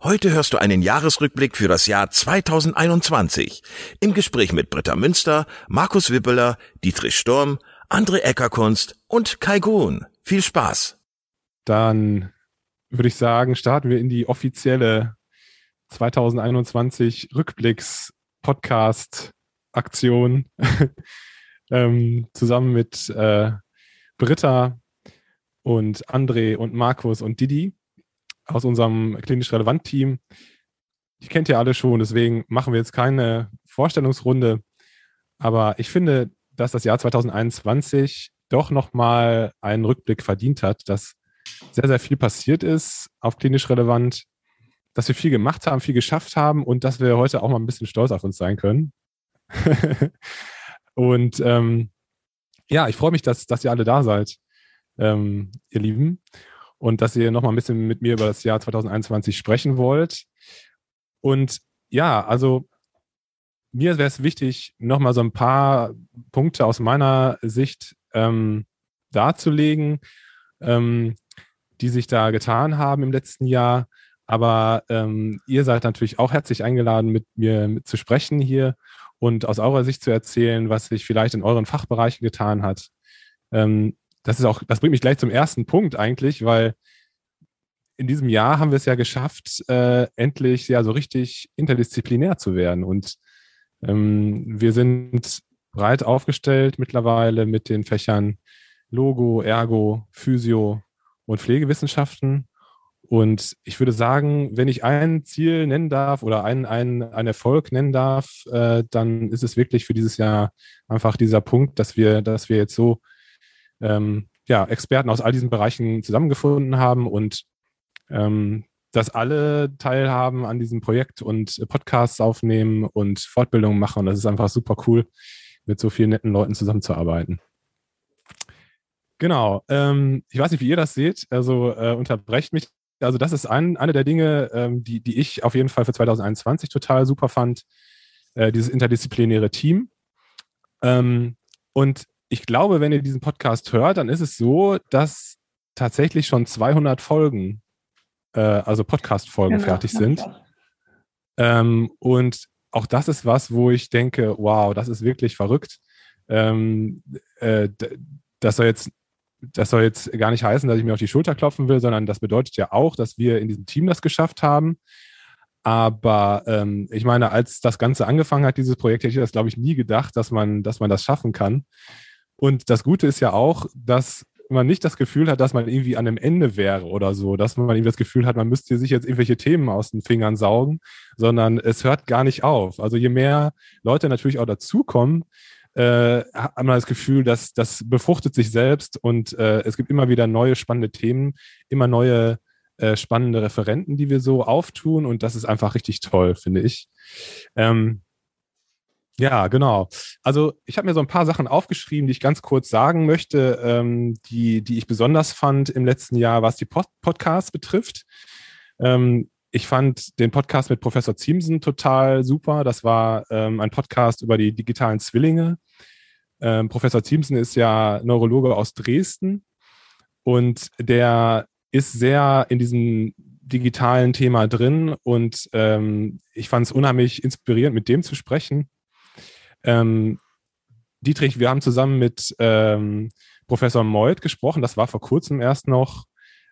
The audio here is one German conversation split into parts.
Heute hörst du einen Jahresrückblick für das Jahr 2021 im Gespräch mit Britta Münster, Markus Wippeler, Dietrich Sturm, André Eckerkunst und Kai Gruhn. Viel Spaß. Dann würde ich sagen, starten wir in die offizielle 2021 Rückblicks Podcast Aktion ähm, zusammen mit äh, Britta und André und Markus und Didi aus unserem klinisch relevant Team. Die kennt ihr alle schon, deswegen machen wir jetzt keine Vorstellungsrunde. Aber ich finde, dass das Jahr 2021 doch nochmal einen Rückblick verdient hat, dass sehr, sehr viel passiert ist auf klinisch relevant, dass wir viel gemacht haben, viel geschafft haben und dass wir heute auch mal ein bisschen stolz auf uns sein können. und ähm, ja, ich freue mich, dass, dass ihr alle da seid, ähm, ihr Lieben und dass ihr noch mal ein bisschen mit mir über das Jahr 2021 sprechen wollt. Und ja, also mir wäre es wichtig, noch mal so ein paar Punkte aus meiner Sicht ähm, darzulegen, ähm, die sich da getan haben im letzten Jahr. Aber ähm, ihr seid natürlich auch herzlich eingeladen, mit mir zu sprechen hier und aus eurer Sicht zu erzählen, was sich vielleicht in euren Fachbereichen getan hat. Ähm, das ist auch, das bringt mich gleich zum ersten Punkt eigentlich, weil in diesem Jahr haben wir es ja geschafft, äh, endlich ja so richtig interdisziplinär zu werden. Und ähm, wir sind breit aufgestellt mittlerweile mit den Fächern Logo, Ergo, Physio und Pflegewissenschaften. Und ich würde sagen, wenn ich ein Ziel nennen darf oder einen, einen, einen Erfolg nennen darf, äh, dann ist es wirklich für dieses Jahr einfach dieser Punkt, dass wir, dass wir jetzt so ähm, ja, Experten aus all diesen Bereichen zusammengefunden haben und ähm, dass alle teilhaben an diesem Projekt und Podcasts aufnehmen und Fortbildungen machen. Und das ist einfach super cool, mit so vielen netten Leuten zusammenzuarbeiten. Genau. Ähm, ich weiß nicht, wie ihr das seht. Also äh, unterbrecht mich. Also das ist ein, eine der Dinge, ähm, die, die ich auf jeden Fall für 2021 total super fand. Äh, dieses interdisziplinäre Team. Ähm, und ich glaube, wenn ihr diesen Podcast hört, dann ist es so, dass tatsächlich schon 200 Folgen, äh, also Podcast-Folgen genau, fertig sind. Ähm, und auch das ist was, wo ich denke, wow, das ist wirklich verrückt. Ähm, äh, das soll jetzt das soll jetzt gar nicht heißen, dass ich mir auf die Schulter klopfen will, sondern das bedeutet ja auch, dass wir in diesem Team das geschafft haben. Aber ähm, ich meine, als das Ganze angefangen hat, dieses Projekt, hätte ich das, glaube ich, nie gedacht, dass man, dass man das schaffen kann. Und das Gute ist ja auch, dass man nicht das Gefühl hat, dass man irgendwie an einem Ende wäre oder so, dass man irgendwie das Gefühl hat, man müsste sich jetzt irgendwelche Themen aus den Fingern saugen, sondern es hört gar nicht auf. Also je mehr Leute natürlich auch dazukommen, äh, hat man das Gefühl, dass das befruchtet sich selbst und äh, es gibt immer wieder neue spannende Themen, immer neue äh, spannende Referenten, die wir so auftun und das ist einfach richtig toll, finde ich. Ähm, ja, genau. Also ich habe mir so ein paar Sachen aufgeschrieben, die ich ganz kurz sagen möchte, ähm, die, die ich besonders fand im letzten Jahr, was die Pod Podcasts betrifft. Ähm, ich fand den Podcast mit Professor Ziemsen total super. Das war ähm, ein Podcast über die digitalen Zwillinge. Ähm, Professor Ziemsen ist ja Neurologe aus Dresden und der ist sehr in diesem digitalen Thema drin und ähm, ich fand es unheimlich inspirierend, mit dem zu sprechen. Ähm, Dietrich, wir haben zusammen mit ähm, Professor Meuth gesprochen, das war vor kurzem erst noch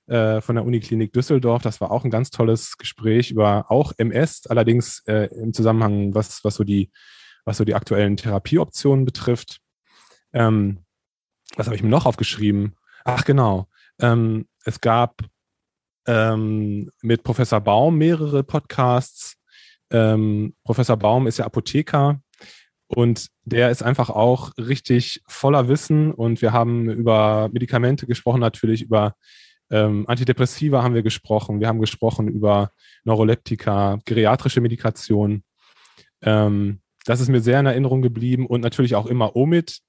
äh, von der Uniklinik Düsseldorf. Das war auch ein ganz tolles Gespräch über auch MS, allerdings äh, im Zusammenhang, was, was, so die, was so die aktuellen Therapieoptionen betrifft. Ähm, was habe ich mir noch aufgeschrieben? Ach genau. Ähm, es gab ähm, mit Professor Baum mehrere Podcasts. Ähm, Professor Baum ist ja Apotheker und der ist einfach auch richtig voller Wissen. Und wir haben über Medikamente gesprochen, natürlich über ähm, Antidepressiva haben wir gesprochen. Wir haben gesprochen über Neuroleptika, geriatrische Medikation. Ähm, das ist mir sehr in Erinnerung geblieben und natürlich auch immer Omid,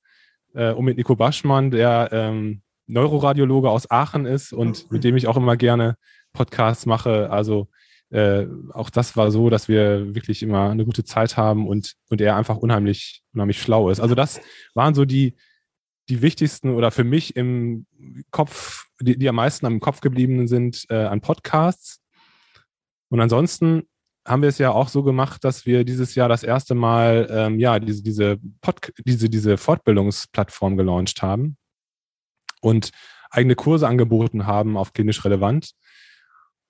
äh, Omid Nico Baschmann, der ähm, Neuroradiologe aus Aachen ist und mit dem ich auch immer gerne Podcasts mache. Also äh, auch das war so, dass wir wirklich immer eine gute Zeit haben und, und er einfach unheimlich, unheimlich schlau ist. Also das waren so die, die wichtigsten oder für mich im Kopf, die, die am meisten am Kopf geblieben sind äh, an Podcasts. Und ansonsten haben wir es ja auch so gemacht, dass wir dieses Jahr das erste Mal ähm, ja diese diese, Pod diese diese Fortbildungsplattform gelauncht haben und eigene Kurse angeboten haben auf klinisch relevant.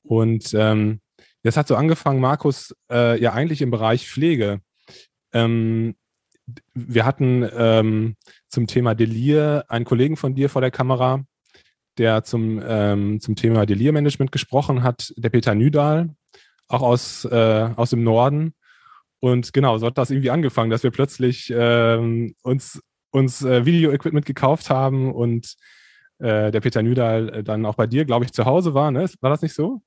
Und ähm, das hat so angefangen, Markus, äh, ja eigentlich im Bereich Pflege. Ähm, wir hatten ähm, zum Thema Delir einen Kollegen von dir vor der Kamera, der zum, ähm, zum Thema Delir-Management gesprochen hat, der Peter Nüdahl, auch aus, äh, aus dem Norden. Und genau, so hat das irgendwie angefangen, dass wir plötzlich ähm, uns, uns äh, Video-Equipment gekauft haben und äh, der Peter Nüdahl äh, dann auch bei dir, glaube ich, zu Hause war. Ne? War das nicht so?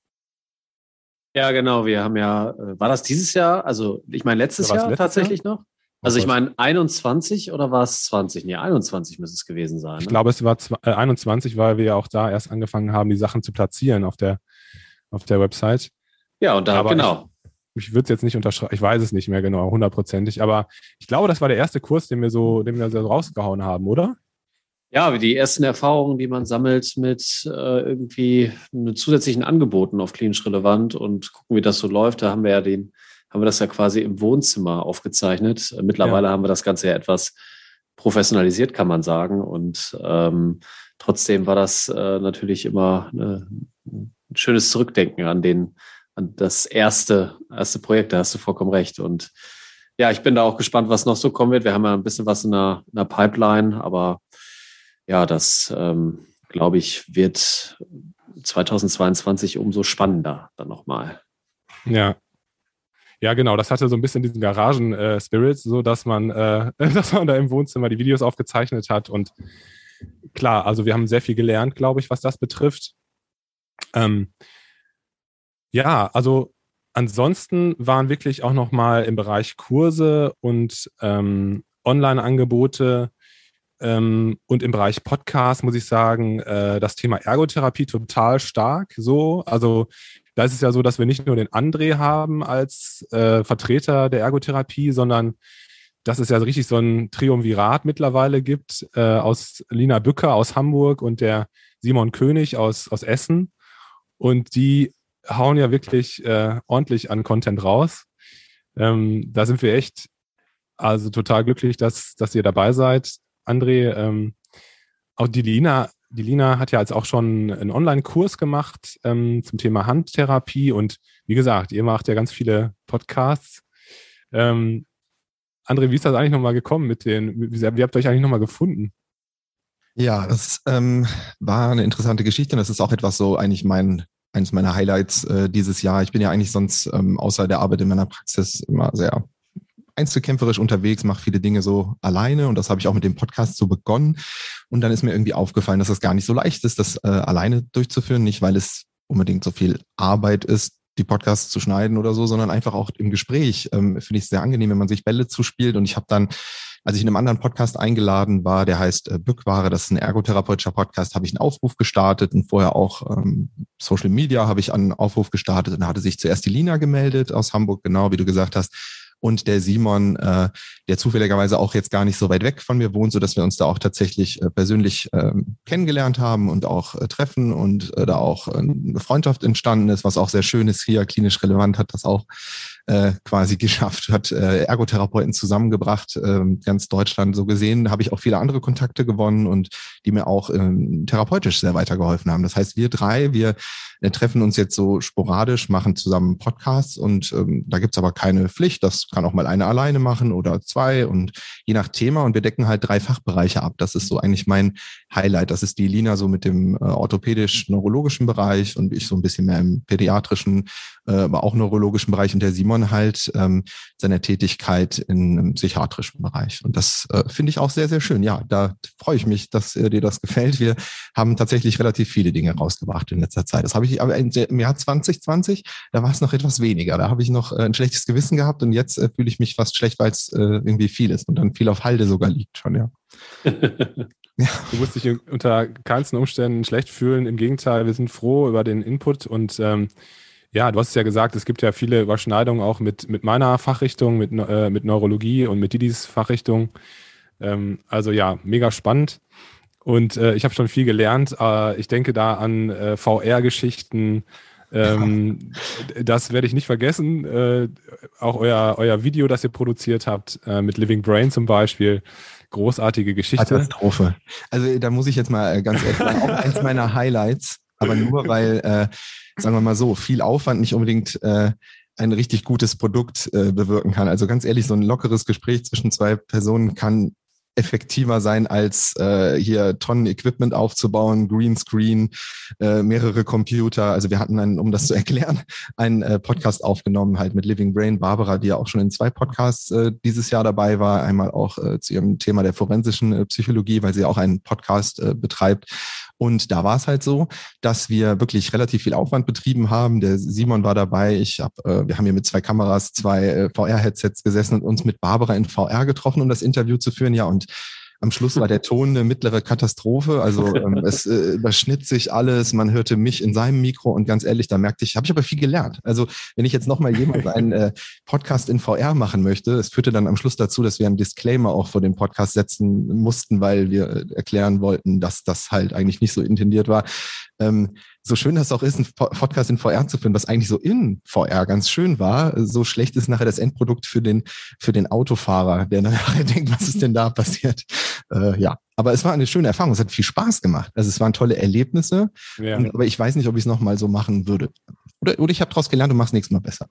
Ja, genau. Wir haben ja, äh, war das dieses Jahr? Also, ich meine, letztes Jahr letztes tatsächlich Jahr? noch? Also, ich meine, 21 oder war es 20? Nee, 21 müsste es gewesen sein. Ne? Ich glaube, es war äh, 21, weil wir ja auch da erst angefangen haben, die Sachen zu platzieren auf der, auf der Website. Ja, und da, aber genau. Ich, ich würde es jetzt nicht unterschreiben, ich weiß es nicht mehr genau, hundertprozentig, aber ich glaube, das war der erste Kurs, den wir so, den wir so rausgehauen haben, oder? Ja, die ersten Erfahrungen, die man sammelt mit äh, irgendwie zusätzlichen Angeboten auf klinisch relevant und gucken, wie das so läuft. Da haben wir ja den, haben wir das ja quasi im Wohnzimmer aufgezeichnet. Mittlerweile ja. haben wir das Ganze ja etwas professionalisiert, kann man sagen. Und ähm, trotzdem war das äh, natürlich immer eine, ein schönes Zurückdenken an den, an das erste, erste Projekt. Da hast du vollkommen recht. Und ja, ich bin da auch gespannt, was noch so kommen wird. Wir haben ja ein bisschen was in der, in der Pipeline, aber ja, das, ähm, glaube ich, wird 2022 umso spannender dann nochmal. Ja. Ja, genau. Das hatte so ein bisschen diesen Garagen-Spirit, äh, so dass man, äh, dass man da im Wohnzimmer die Videos aufgezeichnet hat. Und klar, also wir haben sehr viel gelernt, glaube ich, was das betrifft. Ähm, ja, also ansonsten waren wirklich auch nochmal im Bereich Kurse und ähm, Online-Angebote ähm, und im Bereich Podcast muss ich sagen, äh, das Thema Ergotherapie total stark. So, also da ist es ja so, dass wir nicht nur den André haben als äh, Vertreter der Ergotherapie, sondern dass es ja richtig so ein Triumvirat mittlerweile gibt äh, aus Lina Bücker aus Hamburg und der Simon König aus, aus Essen. Und die hauen ja wirklich äh, ordentlich an Content raus. Ähm, da sind wir echt also total glücklich, dass, dass ihr dabei seid. André, ähm, auch die Lina, die Lina hat ja jetzt auch schon einen Online-Kurs gemacht ähm, zum Thema Handtherapie und wie gesagt, ihr macht ja ganz viele Podcasts. Ähm, André, wie ist das eigentlich nochmal gekommen mit den, wie, wie habt ihr euch eigentlich nochmal gefunden? Ja, das ähm, war eine interessante Geschichte und das ist auch etwas so eigentlich mein, eines meiner Highlights äh, dieses Jahr. Ich bin ja eigentlich sonst ähm, außer der Arbeit in meiner Praxis immer sehr einzelkämpferisch unterwegs, mache viele Dinge so alleine und das habe ich auch mit dem Podcast so begonnen. Und dann ist mir irgendwie aufgefallen, dass das gar nicht so leicht ist, das äh, alleine durchzuführen, nicht weil es unbedingt so viel Arbeit ist, die Podcasts zu schneiden oder so, sondern einfach auch im Gespräch. Ähm, Finde ich sehr angenehm, wenn man sich Bälle zuspielt. Und ich habe dann als ich in einem anderen Podcast eingeladen war, der heißt äh, Bückware, das ist ein ergotherapeutischer Podcast, habe ich einen Aufruf gestartet und vorher auch ähm, Social Media habe ich einen Aufruf gestartet und da hatte sich zuerst die Lina gemeldet aus Hamburg, genau wie du gesagt hast und der Simon, äh, der zufälligerweise auch jetzt gar nicht so weit weg von mir wohnt, so dass wir uns da auch tatsächlich äh, persönlich äh, kennengelernt haben und auch äh, treffen und äh, da auch äh, eine Freundschaft entstanden ist, was auch sehr schön ist hier. Klinisch relevant hat das auch äh, quasi geschafft, hat äh, Ergotherapeuten zusammengebracht, äh, ganz Deutschland so gesehen, habe ich auch viele andere Kontakte gewonnen und die mir auch äh, therapeutisch sehr weitergeholfen haben. Das heißt, wir drei, wir äh, treffen uns jetzt so sporadisch, machen zusammen Podcasts und ähm, da gibt's aber keine Pflicht. Das kann auch mal eine alleine machen oder zwei und je nach Thema und wir decken halt drei Fachbereiche ab. Das ist so eigentlich mein Highlight. Das ist die Lina so mit dem äh, orthopädisch-neurologischen Bereich und ich so ein bisschen mehr im pädiatrischen, äh, aber auch neurologischen Bereich und der Simon halt ähm, seiner Tätigkeit im psychiatrischen Bereich. Und das äh, finde ich auch sehr, sehr schön. Ja, da freue ich mich, dass äh, dir das gefällt. Wir haben tatsächlich relativ viele Dinge rausgebracht in letzter Zeit. Das habe ich aber im Jahr 2020, da war es noch etwas weniger. Da habe ich noch äh, ein schlechtes Gewissen gehabt und jetzt äh, fühle ich mich fast schlecht, weil es äh, irgendwie viel ist und dann viel auf Halde sogar liegt schon, ja. Ja. Du musst dich unter keinsten Umständen schlecht fühlen. Im Gegenteil, wir sind froh über den Input und ähm, ja, du hast es ja gesagt, es gibt ja viele Überschneidungen auch mit, mit meiner Fachrichtung, mit, äh, mit Neurologie und mit Didis Fachrichtung. Ähm, also ja, mega spannend. Und äh, ich habe schon viel gelernt. Äh, ich denke da an äh, VR-Geschichten. Ähm, das werde ich nicht vergessen. Äh, auch euer, euer Video, das ihr produziert habt, äh, mit Living Brain zum Beispiel großartige Geschichte. Katastrophe. Also da muss ich jetzt mal äh, ganz ehrlich sagen, auch eins meiner Highlights, aber nur weil, äh, sagen wir mal so, viel Aufwand nicht unbedingt äh, ein richtig gutes Produkt äh, bewirken kann. Also ganz ehrlich, so ein lockeres Gespräch zwischen zwei Personen kann effektiver sein, als äh, hier Tonnen Equipment aufzubauen, Greenscreen, äh, mehrere Computer. Also wir hatten einen, um das zu erklären, einen äh, Podcast aufgenommen, halt mit Living Brain, Barbara, die ja auch schon in zwei Podcasts äh, dieses Jahr dabei war. Einmal auch äh, zu ihrem Thema der forensischen äh, Psychologie, weil sie auch einen Podcast äh, betreibt. Und da war es halt so, dass wir wirklich relativ viel Aufwand betrieben haben. Der Simon war dabei. Ich hab, äh, wir haben hier mit zwei Kameras, zwei äh, VR-Headsets gesessen und uns mit Barbara in VR getroffen, um das Interview zu führen. Ja, und am Schluss war der Ton eine mittlere Katastrophe. Also ähm, es äh, überschnitt sich alles. Man hörte mich in seinem Mikro und ganz ehrlich, da merkte ich, habe ich aber viel gelernt. Also wenn ich jetzt nochmal jemand einen äh, Podcast in VR machen möchte, es führte dann am Schluss dazu, dass wir einen Disclaimer auch vor dem Podcast setzen mussten, weil wir äh, erklären wollten, dass das halt eigentlich nicht so intendiert war. Ähm, so schön das auch ist, einen Podcast in VR zu finden, was eigentlich so in VR ganz schön war, so schlecht ist nachher das Endprodukt für den, für den Autofahrer, der nachher denkt, was ist denn da passiert? Äh, ja, aber es war eine schöne Erfahrung. Es hat viel Spaß gemacht. Also es waren tolle Erlebnisse. Ja. Aber ich weiß nicht, ob ich es nochmal so machen würde. Oder, oder ich habe daraus gelernt und mache es nächstes Mal besser.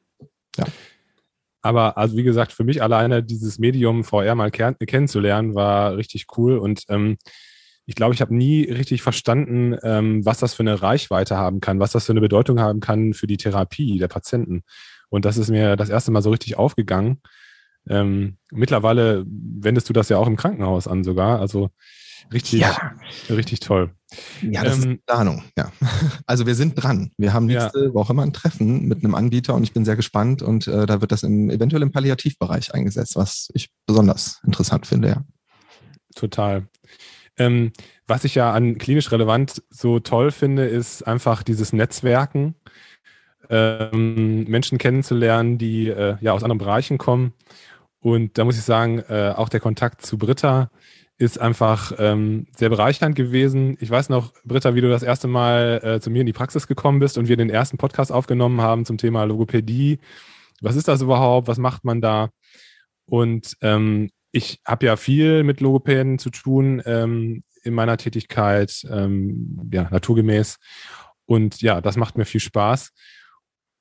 Ja. Aber also wie gesagt, für mich alleine dieses Medium VR mal kennenzulernen, war richtig cool. Und ähm, ich glaube, ich habe nie richtig verstanden, ähm, was das für eine Reichweite haben kann, was das für eine Bedeutung haben kann für die Therapie der Patienten. Und das ist mir das erste Mal so richtig aufgegangen. Ähm, mittlerweile wendest du das ja auch im Krankenhaus an sogar. Also richtig, ja. richtig toll. Ja, das ähm, ist Planung, ja. Also wir sind dran. Wir haben nächste ja. Woche mal ein Treffen mit einem Anbieter und ich bin sehr gespannt und äh, da wird das im, eventuell im Palliativbereich eingesetzt, was ich besonders interessant finde, ja. Total. Ähm, was ich ja an klinisch relevant so toll finde, ist einfach dieses Netzwerken, ähm, Menschen kennenzulernen, die äh, ja aus anderen Bereichen kommen. Und da muss ich sagen, äh, auch der Kontakt zu Britta ist einfach ähm, sehr bereichernd gewesen. Ich weiß noch, Britta, wie du das erste Mal äh, zu mir in die Praxis gekommen bist und wir den ersten Podcast aufgenommen haben zum Thema Logopädie. Was ist das überhaupt? Was macht man da? Und ähm, ich habe ja viel mit Logopäden zu tun ähm, in meiner Tätigkeit, ähm, ja, naturgemäß. Und ja, das macht mir viel Spaß.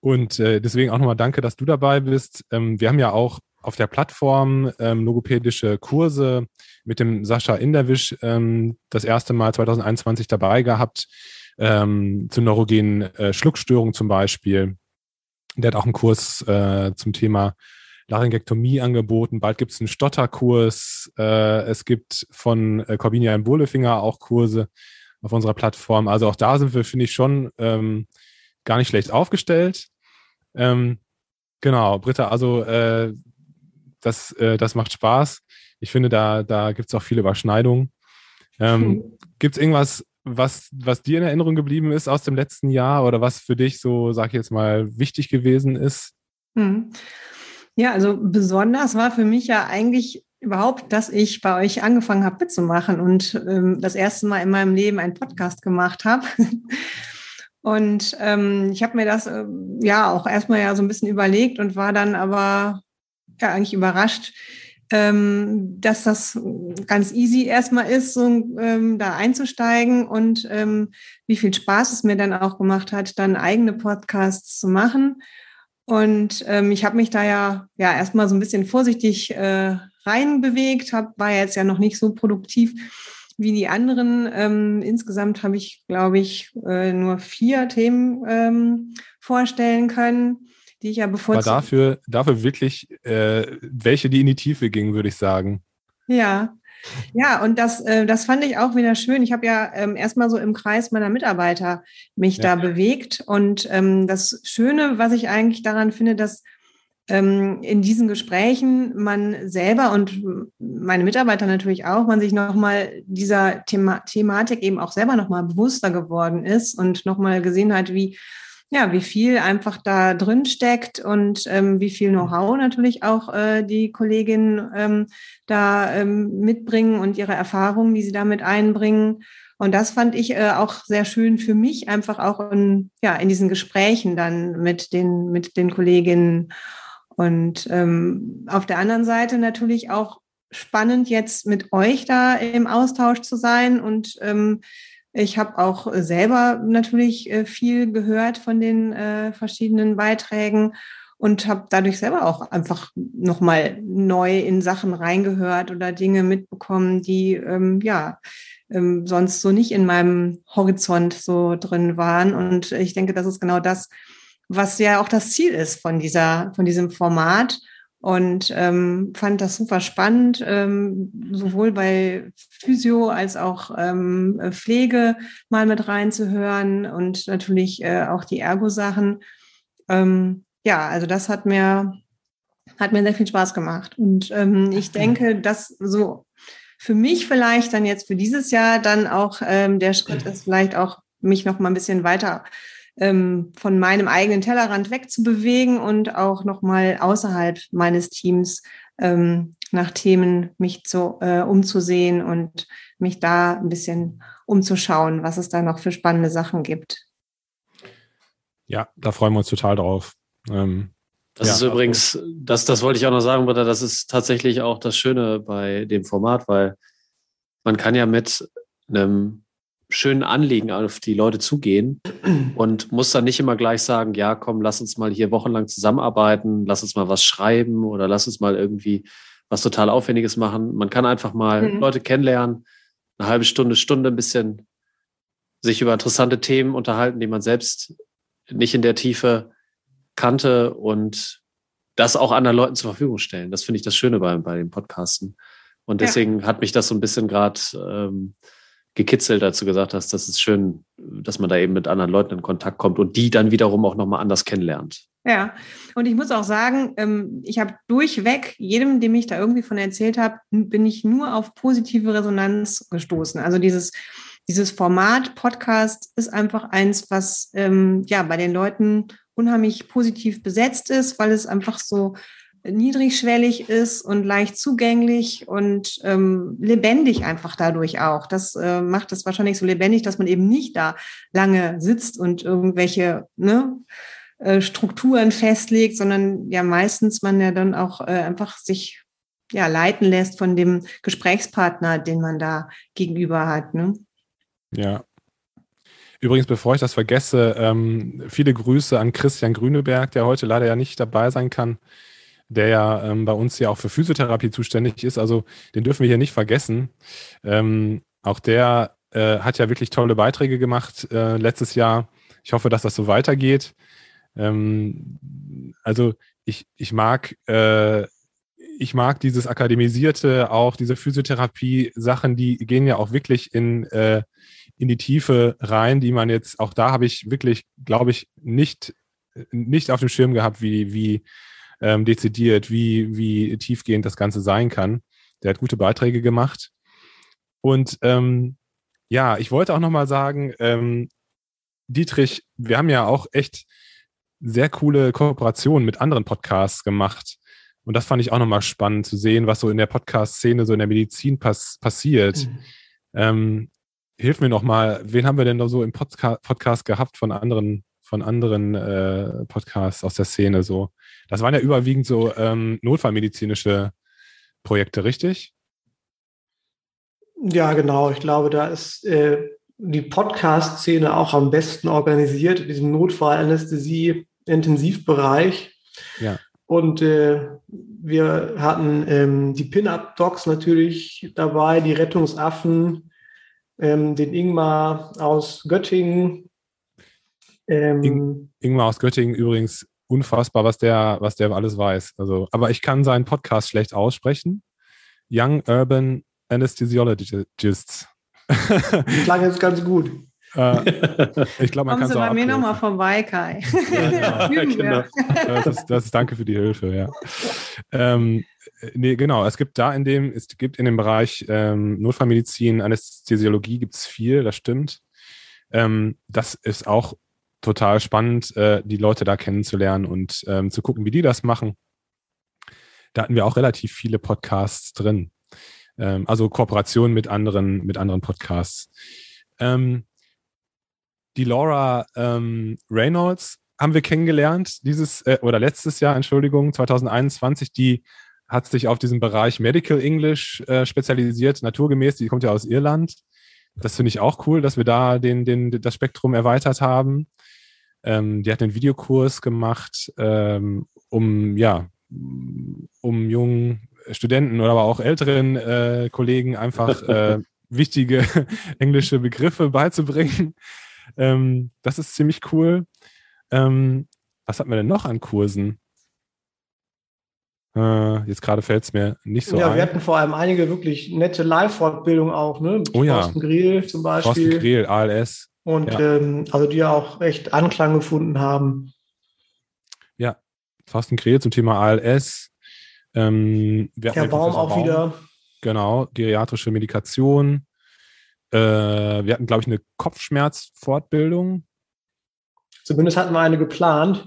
Und äh, deswegen auch nochmal danke, dass du dabei bist. Ähm, wir haben ja auch auf der Plattform ähm, logopädische Kurse mit dem Sascha Inderwisch ähm, das erste Mal 2021 dabei gehabt, ähm, zu neurogenen äh, Schluckstörungen zum Beispiel. Der hat auch einen Kurs äh, zum Thema Laryngektomie angeboten. Bald gibt es einen Stotterkurs. Äh, es gibt von äh, Corbinia im Bohlefinger auch Kurse auf unserer Plattform. Also auch da sind wir, finde ich, schon ähm, gar nicht schlecht aufgestellt. Ähm, genau, Britta, also äh, das, äh, das macht Spaß. ich finde, da, da gibt es auch viele Überschneidungen. Ähm, hm. Gibt es irgendwas, was, was dir in Erinnerung geblieben ist aus dem letzten Jahr oder was für dich so, sag ich jetzt mal, wichtig gewesen ist? Hm. Ja, also besonders war für mich ja eigentlich überhaupt, dass ich bei euch angefangen habe mitzumachen und ähm, das erste Mal in meinem Leben einen Podcast gemacht habe. und ähm, ich habe mir das äh, ja auch erstmal ja so ein bisschen überlegt und war dann aber ja eigentlich überrascht, ähm, dass das ganz easy erstmal ist, so ähm, da einzusteigen und ähm, wie viel Spaß es mir dann auch gemacht hat, dann eigene Podcasts zu machen. Und ähm, ich habe mich da ja, ja erstmal so ein bisschen vorsichtig äh, reinbewegt, hab, war jetzt ja noch nicht so produktiv wie die anderen. Ähm, insgesamt habe ich, glaube ich, äh, nur vier Themen ähm, vorstellen können die ich ja bevorzugt. Aber dafür, dafür wirklich äh, welche, die in die Tiefe gingen, würde ich sagen. Ja. Ja, und das, äh, das fand ich auch wieder schön. Ich habe ja ähm, erstmal so im Kreis meiner Mitarbeiter mich ja. da bewegt. Und ähm, das Schöne, was ich eigentlich daran finde, dass ähm, in diesen Gesprächen man selber und meine Mitarbeiter natürlich auch, man sich nochmal dieser Thema Thematik eben auch selber nochmal bewusster geworden ist und nochmal gesehen hat, wie ja, wie viel einfach da drin steckt und ähm, wie viel Know-how natürlich auch äh, die Kolleginnen ähm, da ähm, mitbringen und ihre Erfahrungen, die sie damit einbringen. Und das fand ich äh, auch sehr schön für mich, einfach auch in, ja, in diesen Gesprächen dann mit den, mit den Kolleginnen. Und ähm, auf der anderen Seite natürlich auch spannend, jetzt mit euch da im Austausch zu sein und ähm, ich habe auch selber natürlich äh, viel gehört von den äh, verschiedenen Beiträgen und habe dadurch selber auch einfach nochmal neu in Sachen reingehört oder Dinge mitbekommen, die ähm, ja ähm, sonst so nicht in meinem Horizont so drin waren. Und ich denke, das ist genau das, was ja auch das Ziel ist von dieser, von diesem Format und ähm, fand das super spannend, ähm, sowohl bei Physio als auch ähm, Pflege mal mit reinzuhören und natürlich äh, auch die Ergo-Sachen. Ähm, ja, also das hat mir, hat mir sehr viel Spaß gemacht. Und ähm, ich denke, dass so für mich vielleicht dann jetzt für dieses Jahr dann auch ähm, der Schritt ist, vielleicht auch mich noch mal ein bisschen weiter ähm, von meinem eigenen Tellerrand wegzubewegen und auch nochmal außerhalb meines Teams ähm, nach Themen mich zu, äh, umzusehen und mich da ein bisschen umzuschauen, was es da noch für spannende Sachen gibt. Ja, da freuen wir uns total drauf. Ähm, das ja, ist übrigens, das, das wollte ich auch noch sagen, Britta, das ist tatsächlich auch das Schöne bei dem Format, weil man kann ja mit einem schönen Anliegen auf die Leute zugehen und muss dann nicht immer gleich sagen, ja, komm, lass uns mal hier wochenlang zusammenarbeiten, lass uns mal was schreiben oder lass uns mal irgendwie was total Aufwendiges machen. Man kann einfach mal mhm. Leute kennenlernen, eine halbe Stunde, Stunde ein bisschen sich über interessante Themen unterhalten, die man selbst nicht in der Tiefe kannte und das auch anderen Leuten zur Verfügung stellen. Das finde ich das Schöne bei, bei den Podcasten. Und deswegen ja. hat mich das so ein bisschen gerade ähm, gekitzelt, du gesagt hast, das ist schön, dass man da eben mit anderen Leuten in Kontakt kommt und die dann wiederum auch nochmal anders kennenlernt. Ja, und ich muss auch sagen, ähm, ich habe durchweg, jedem, dem ich da irgendwie von erzählt habe, bin ich nur auf positive Resonanz gestoßen. Also dieses, dieses Format Podcast ist einfach eins, was ähm, ja bei den Leuten unheimlich positiv besetzt ist, weil es einfach so niedrigschwellig ist und leicht zugänglich und ähm, lebendig einfach dadurch auch. Das äh, macht es wahrscheinlich so lebendig, dass man eben nicht da lange sitzt und irgendwelche ne, äh, Strukturen festlegt, sondern ja meistens man ja dann auch äh, einfach sich ja leiten lässt von dem Gesprächspartner, den man da gegenüber hat. Ne? Ja. Übrigens, bevor ich das vergesse, ähm, viele Grüße an Christian Grüneberg, der heute leider ja nicht dabei sein kann der ja ähm, bei uns ja auch für Physiotherapie zuständig ist. Also den dürfen wir hier nicht vergessen. Ähm, auch der äh, hat ja wirklich tolle Beiträge gemacht äh, letztes Jahr. Ich hoffe, dass das so weitergeht. Ähm, also ich, ich mag äh, ich mag dieses akademisierte, auch diese Physiotherapie-Sachen, die gehen ja auch wirklich in, äh, in die Tiefe rein, die man jetzt, auch da habe ich wirklich, glaube ich, nicht, nicht auf dem Schirm gehabt, wie, wie ähm, dezidiert, wie, wie tiefgehend das Ganze sein kann. Der hat gute Beiträge gemacht. Und ähm, ja, ich wollte auch nochmal sagen, ähm, Dietrich, wir haben ja auch echt sehr coole Kooperationen mit anderen Podcasts gemacht. Und das fand ich auch nochmal spannend zu sehen, was so in der Podcast-Szene, so in der Medizin pass passiert. Mhm. Ähm, hilf mir nochmal, wen haben wir denn da so im Podca Podcast gehabt von anderen, von anderen äh, Podcasts aus der Szene so? Das waren ja überwiegend so ähm, notfallmedizinische Projekte, richtig? Ja, genau. Ich glaube, da ist äh, die Podcast-Szene auch am besten organisiert, in diesem Notfallanästhesie-Intensivbereich. Ja. Und äh, wir hatten ähm, die Pin-Up-Docs natürlich dabei, die Rettungsaffen, ähm, den Ingmar aus Göttingen. Ähm, In, Ingmar aus Göttingen übrigens unfassbar, was der, was der alles weiß. Also, aber ich kann seinen Podcast schlecht aussprechen. Young Urban Anesthesiologists. Klang jetzt ganz gut. Äh, ich glaube, man kann so bei mir nochmal vorbei, Kai. Ja, genau. das, ist, das ist danke für die Hilfe, ja. Ähm, nee, genau, es gibt da in dem, es gibt in dem Bereich ähm, Notfallmedizin, Anästhesiologie gibt es viel, das stimmt. Ähm, das ist auch total spannend, äh, die Leute da kennenzulernen und ähm, zu gucken, wie die das machen. Da hatten wir auch relativ viele Podcasts drin. Ähm, also Kooperationen mit anderen, mit anderen Podcasts. Ähm, die Laura ähm, Reynolds haben wir kennengelernt, dieses äh, oder letztes Jahr, Entschuldigung, 2021, die hat sich auf diesen Bereich Medical English äh, spezialisiert, naturgemäß, die kommt ja aus Irland. Das finde ich auch cool, dass wir da den, den, das Spektrum erweitert haben. Ähm, die hat einen Videokurs gemacht, ähm, um ja, um jungen Studenten oder aber auch älteren äh, Kollegen einfach äh, wichtige englische Begriffe beizubringen. Ähm, das ist ziemlich cool. Ähm, was hatten wir denn noch an Kursen? Äh, jetzt gerade fällt es mir nicht so ja, ein. wir hatten vor allem einige wirklich nette Live-Fortbildungen auch, ne? Mit oh ja. Thorsten Grill zum Beispiel. Thorsten Grill, ALS. Und ja. ähm, also die ja auch echt Anklang gefunden haben. Ja, Thorsten Grill zum Thema ALS. Ähm, Herr Baum auch Baum. wieder. Genau, geriatrische Medikation. Äh, wir hatten, glaube ich, eine Kopfschmerzfortbildung. Zumindest hatten wir eine geplant.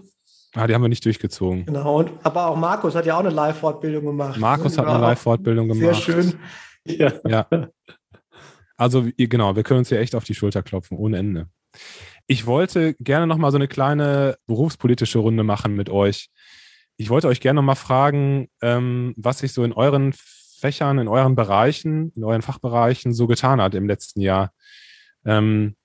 Ah, die haben wir nicht durchgezogen. Genau, und, aber auch Markus hat ja auch eine Live-Fortbildung gemacht. Markus hat eine Live-Fortbildung gemacht. Sehr schön. Ja. ja. Also genau, wir können uns hier echt auf die Schulter klopfen, ohne Ende. Ich wollte gerne noch mal so eine kleine berufspolitische Runde machen mit euch. Ich wollte euch gerne noch mal fragen, ähm, was sich so in euren Fächern, in euren Bereichen, in euren Fachbereichen so getan hat im letzten Jahr. Ähm,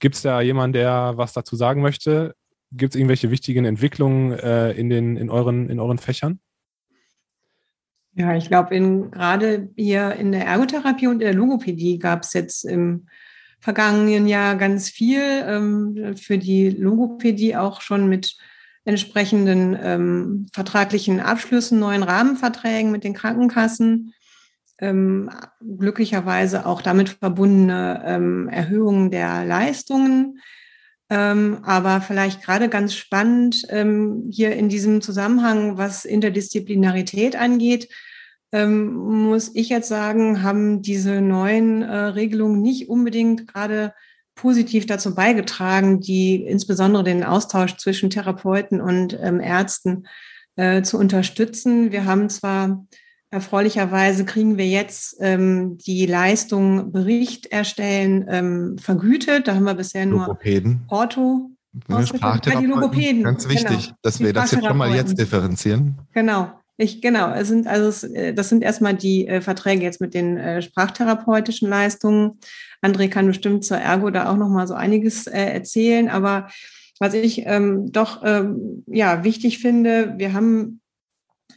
Gibt es da jemanden, der was dazu sagen möchte? Gibt es irgendwelche wichtigen Entwicklungen äh, in, den, in, euren, in euren Fächern? Ja, ich glaube, gerade hier in der Ergotherapie und in der Logopädie gab es jetzt im vergangenen Jahr ganz viel. Ähm, für die Logopädie auch schon mit entsprechenden ähm, vertraglichen Abschlüssen, neuen Rahmenverträgen mit den Krankenkassen, ähm, glücklicherweise auch damit verbundene ähm, Erhöhungen der Leistungen. Ähm, aber vielleicht gerade ganz spannend ähm, hier in diesem Zusammenhang, was Interdisziplinarität angeht, ähm, muss ich jetzt sagen, haben diese neuen äh, Regelungen nicht unbedingt gerade positiv dazu beigetragen, die insbesondere den Austausch zwischen Therapeuten und ähm, Ärzten äh, zu unterstützen. Wir haben zwar erfreulicherweise kriegen wir jetzt ähm, die Leistung Bericht erstellen ähm, vergütet. Da haben wir bisher nur Logopäden. Porto. Ja, die Logopäden. Ganz wichtig, genau. dass wir das jetzt schon mal jetzt differenzieren. Genau. Ich, genau, es sind also äh, das sind erstmal die äh, Verträge jetzt mit den äh, sprachtherapeutischen Leistungen. André kann bestimmt zur Ergo da auch noch mal so einiges äh, erzählen. Aber was ich ähm, doch ähm, ja wichtig finde, wir haben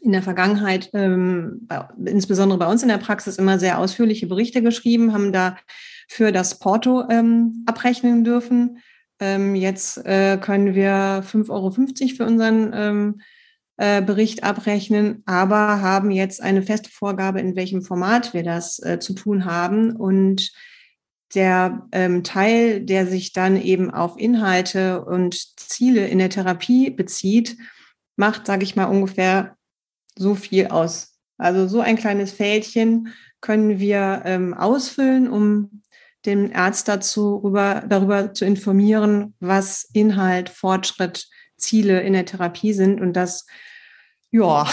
in der Vergangenheit, ähm, bei, insbesondere bei uns in der Praxis, immer sehr ausführliche Berichte geschrieben, haben da für das Porto ähm, abrechnen dürfen. Ähm, jetzt äh, können wir 5,50 Euro für unseren ähm, äh, Bericht abrechnen, aber haben jetzt eine feste Vorgabe, in welchem Format wir das äh, zu tun haben. Und der ähm, Teil, der sich dann eben auf Inhalte und Ziele in der Therapie bezieht, macht, sage ich mal, ungefähr so viel aus. Also so ein kleines Fältchen können wir ähm, ausfüllen, um den Arzt dazu rüber, darüber zu informieren, was Inhalt, Fortschritt, Ziele in der Therapie sind. Und das ja,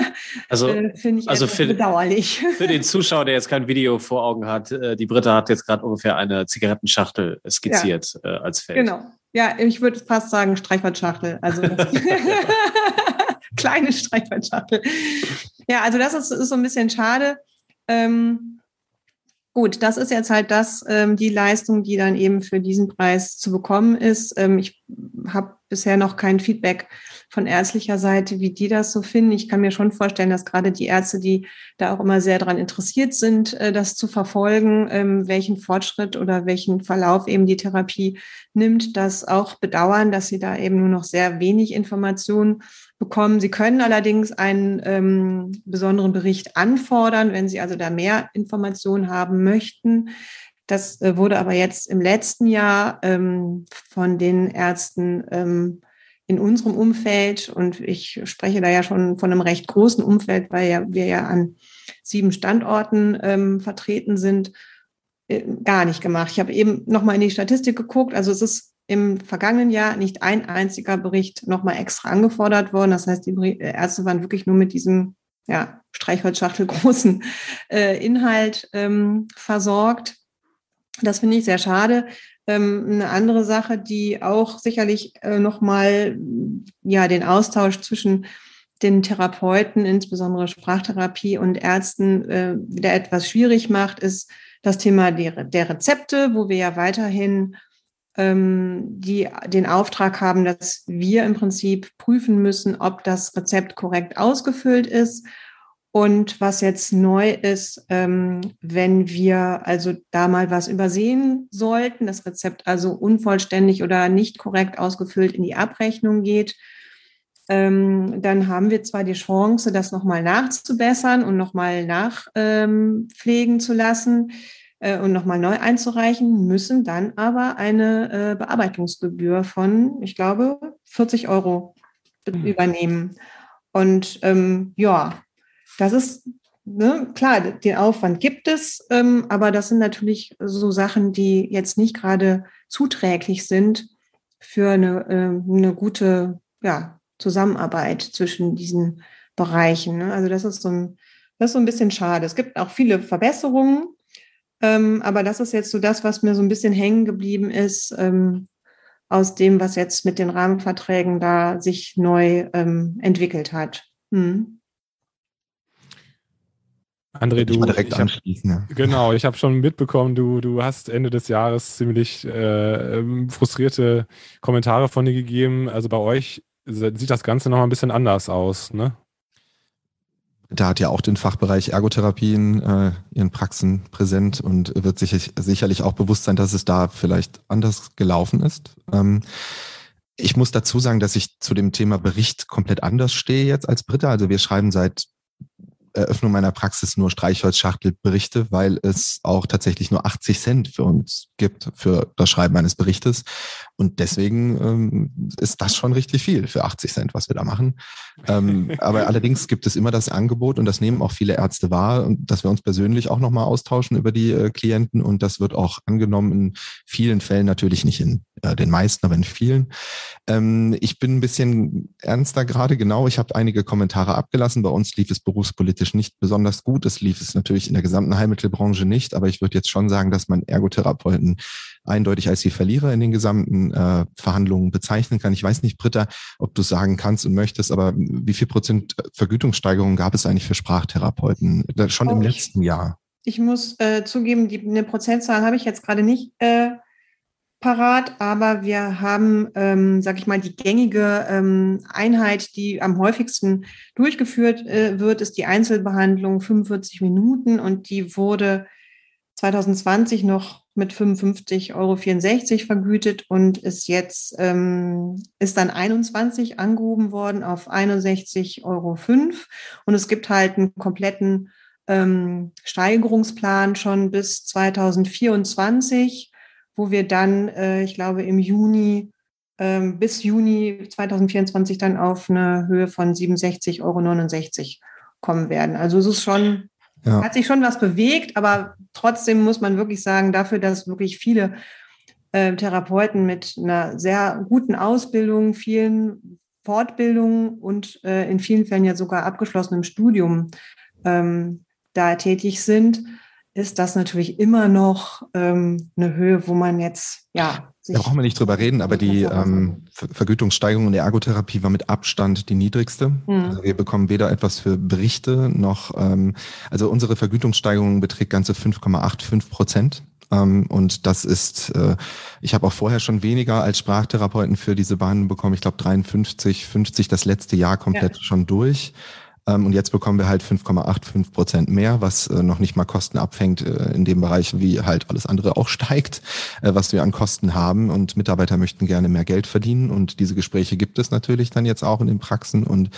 also äh, finde ich also für, bedauerlich. Für den Zuschauer, der jetzt kein Video vor Augen hat, äh, die Britta hat jetzt gerade ungefähr eine Zigarettenschachtel skizziert ja. äh, als Feld. Genau. Ja, ich würde fast sagen Streichholzschachtel. Also kleine Streichholzschachtel. Ja, also das ist, ist so ein bisschen schade. Ähm, gut, das ist jetzt halt das, ähm, die Leistung, die dann eben für diesen Preis zu bekommen ist. Ähm, ich habe bisher noch kein Feedback von ärztlicher Seite, wie die das so finden. Ich kann mir schon vorstellen, dass gerade die Ärzte, die da auch immer sehr daran interessiert sind, äh, das zu verfolgen, ähm, welchen Fortschritt oder welchen Verlauf eben die Therapie nimmt, das auch bedauern, dass sie da eben nur noch sehr wenig Informationen bekommen. Sie können allerdings einen ähm, besonderen Bericht anfordern, wenn Sie also da mehr Informationen haben möchten. Das äh, wurde aber jetzt im letzten Jahr ähm, von den Ärzten ähm, in unserem Umfeld, und ich spreche da ja schon von einem recht großen Umfeld, weil ja, wir ja an sieben Standorten ähm, vertreten sind, äh, gar nicht gemacht. Ich habe eben nochmal in die Statistik geguckt. Also es ist im vergangenen Jahr nicht ein einziger Bericht nochmal extra angefordert worden. Das heißt, die äh, Ärzte waren wirklich nur mit diesem ja, Streichholzschachtel großen äh, Inhalt ähm, versorgt. Das finde ich sehr schade. Ähm, eine andere Sache, die auch sicherlich äh, nochmal ja, den Austausch zwischen den Therapeuten, insbesondere Sprachtherapie und Ärzten, äh, wieder etwas schwierig macht, ist das Thema der, der Rezepte, wo wir ja weiterhin ähm, die den Auftrag haben, dass wir im Prinzip prüfen müssen, ob das Rezept korrekt ausgefüllt ist und was jetzt neu ist, ähm, wenn wir also da mal was übersehen sollten, das Rezept also unvollständig oder nicht korrekt ausgefüllt in die Abrechnung geht, ähm, dann haben wir zwar die Chance, das nochmal nachzubessern und nochmal nachpflegen ähm, zu lassen äh, und nochmal neu einzureichen, müssen dann aber eine äh, Bearbeitungsgebühr von, ich glaube, 40 Euro mhm. übernehmen. Und ähm, ja, das ist ne, klar, den Aufwand gibt es, ähm, aber das sind natürlich so Sachen, die jetzt nicht gerade zuträglich sind für eine, äh, eine gute ja, Zusammenarbeit zwischen diesen Bereichen. Ne? Also das ist so ein, das ist so ein bisschen schade. Es gibt auch viele Verbesserungen, ähm, aber das ist jetzt so das, was mir so ein bisschen hängen geblieben ist ähm, aus dem, was jetzt mit den Rahmenverträgen da sich neu ähm, entwickelt hat. Hm. André, du. Ich direkt ich anschließen. Hab, ja. Genau, ich habe schon mitbekommen, du, du hast Ende des Jahres ziemlich äh, ähm, frustrierte Kommentare von dir gegeben. Also bei euch sieht das Ganze noch ein bisschen anders aus, ne? Da hat ja auch den Fachbereich Ergotherapie in äh, ihren Praxen präsent und wird sich sicherlich auch bewusst sein, dass es da vielleicht anders gelaufen ist. Ähm, ich muss dazu sagen, dass ich zu dem Thema Bericht komplett anders stehe jetzt als Britta. Also wir schreiben seit Eröffnung meiner Praxis nur Streichholzschachtelberichte, weil es auch tatsächlich nur 80 Cent für uns gibt für das Schreiben eines Berichtes. Und deswegen ähm, ist das schon richtig viel für 80 Cent, was wir da machen. Ähm, aber allerdings gibt es immer das Angebot und das nehmen auch viele Ärzte wahr, dass wir uns persönlich auch nochmal austauschen über die äh, Klienten und das wird auch angenommen in vielen Fällen, natürlich nicht in äh, den meisten, aber in vielen. Ähm, ich bin ein bisschen ernster gerade, genau. Ich habe einige Kommentare abgelassen. Bei uns lief es berufspolitisch nicht besonders gut. Es lief es natürlich in der gesamten Heilmittelbranche nicht, aber ich würde jetzt schon sagen, dass man Ergotherapeuten eindeutig als die Verlierer in den gesamten äh, Verhandlungen bezeichnen kann. Ich weiß nicht, Britta, ob du sagen kannst und möchtest, aber wie viel Prozent Vergütungssteigerung gab es eigentlich für Sprachtherapeuten schon oh, im letzten Jahr? Ich muss äh, zugeben, die, eine Prozentzahl habe ich jetzt gerade nicht äh, parat, aber wir haben, ähm, sag ich mal, die gängige ähm, Einheit, die am häufigsten durchgeführt äh, wird, ist die Einzelbehandlung 45 Minuten und die wurde 2020 noch mit 55,64 Euro vergütet und ist jetzt, ähm, ist dann 21 angehoben worden auf 61,05 Euro. Und es gibt halt einen kompletten ähm, Steigerungsplan schon bis 2024, wo wir dann, äh, ich glaube, im Juni äh, bis Juni 2024 dann auf eine Höhe von 67,69 Euro kommen werden. Also es ist schon, ja. hat sich schon was bewegt, aber trotzdem muss man wirklich sagen, dafür, dass wirklich viele äh, Therapeuten mit einer sehr guten Ausbildung, vielen Fortbildungen und äh, in vielen Fällen ja sogar abgeschlossenem Studium ähm, da tätig sind, ist das natürlich immer noch ähm, eine Höhe, wo man jetzt, ja. Da brauchen wir nicht drüber reden, aber die ähm, Vergütungssteigerung in der Ergotherapie war mit Abstand die niedrigste. Mhm. Also wir bekommen weder etwas für Berichte noch, ähm, also unsere Vergütungssteigerung beträgt ganze 5,85 Prozent. Ähm, und das ist, äh, ich habe auch vorher schon weniger als Sprachtherapeuten für diese Behandlung bekommen. Ich glaube 53, 50 das letzte Jahr komplett ja. schon durch. Ähm, und jetzt bekommen wir halt 5,85 Prozent mehr, was äh, noch nicht mal Kosten abfängt äh, in dem Bereich, wie halt alles andere auch steigt, äh, was wir an Kosten haben. Und Mitarbeiter möchten gerne mehr Geld verdienen. Und diese Gespräche gibt es natürlich dann jetzt auch in den Praxen. Und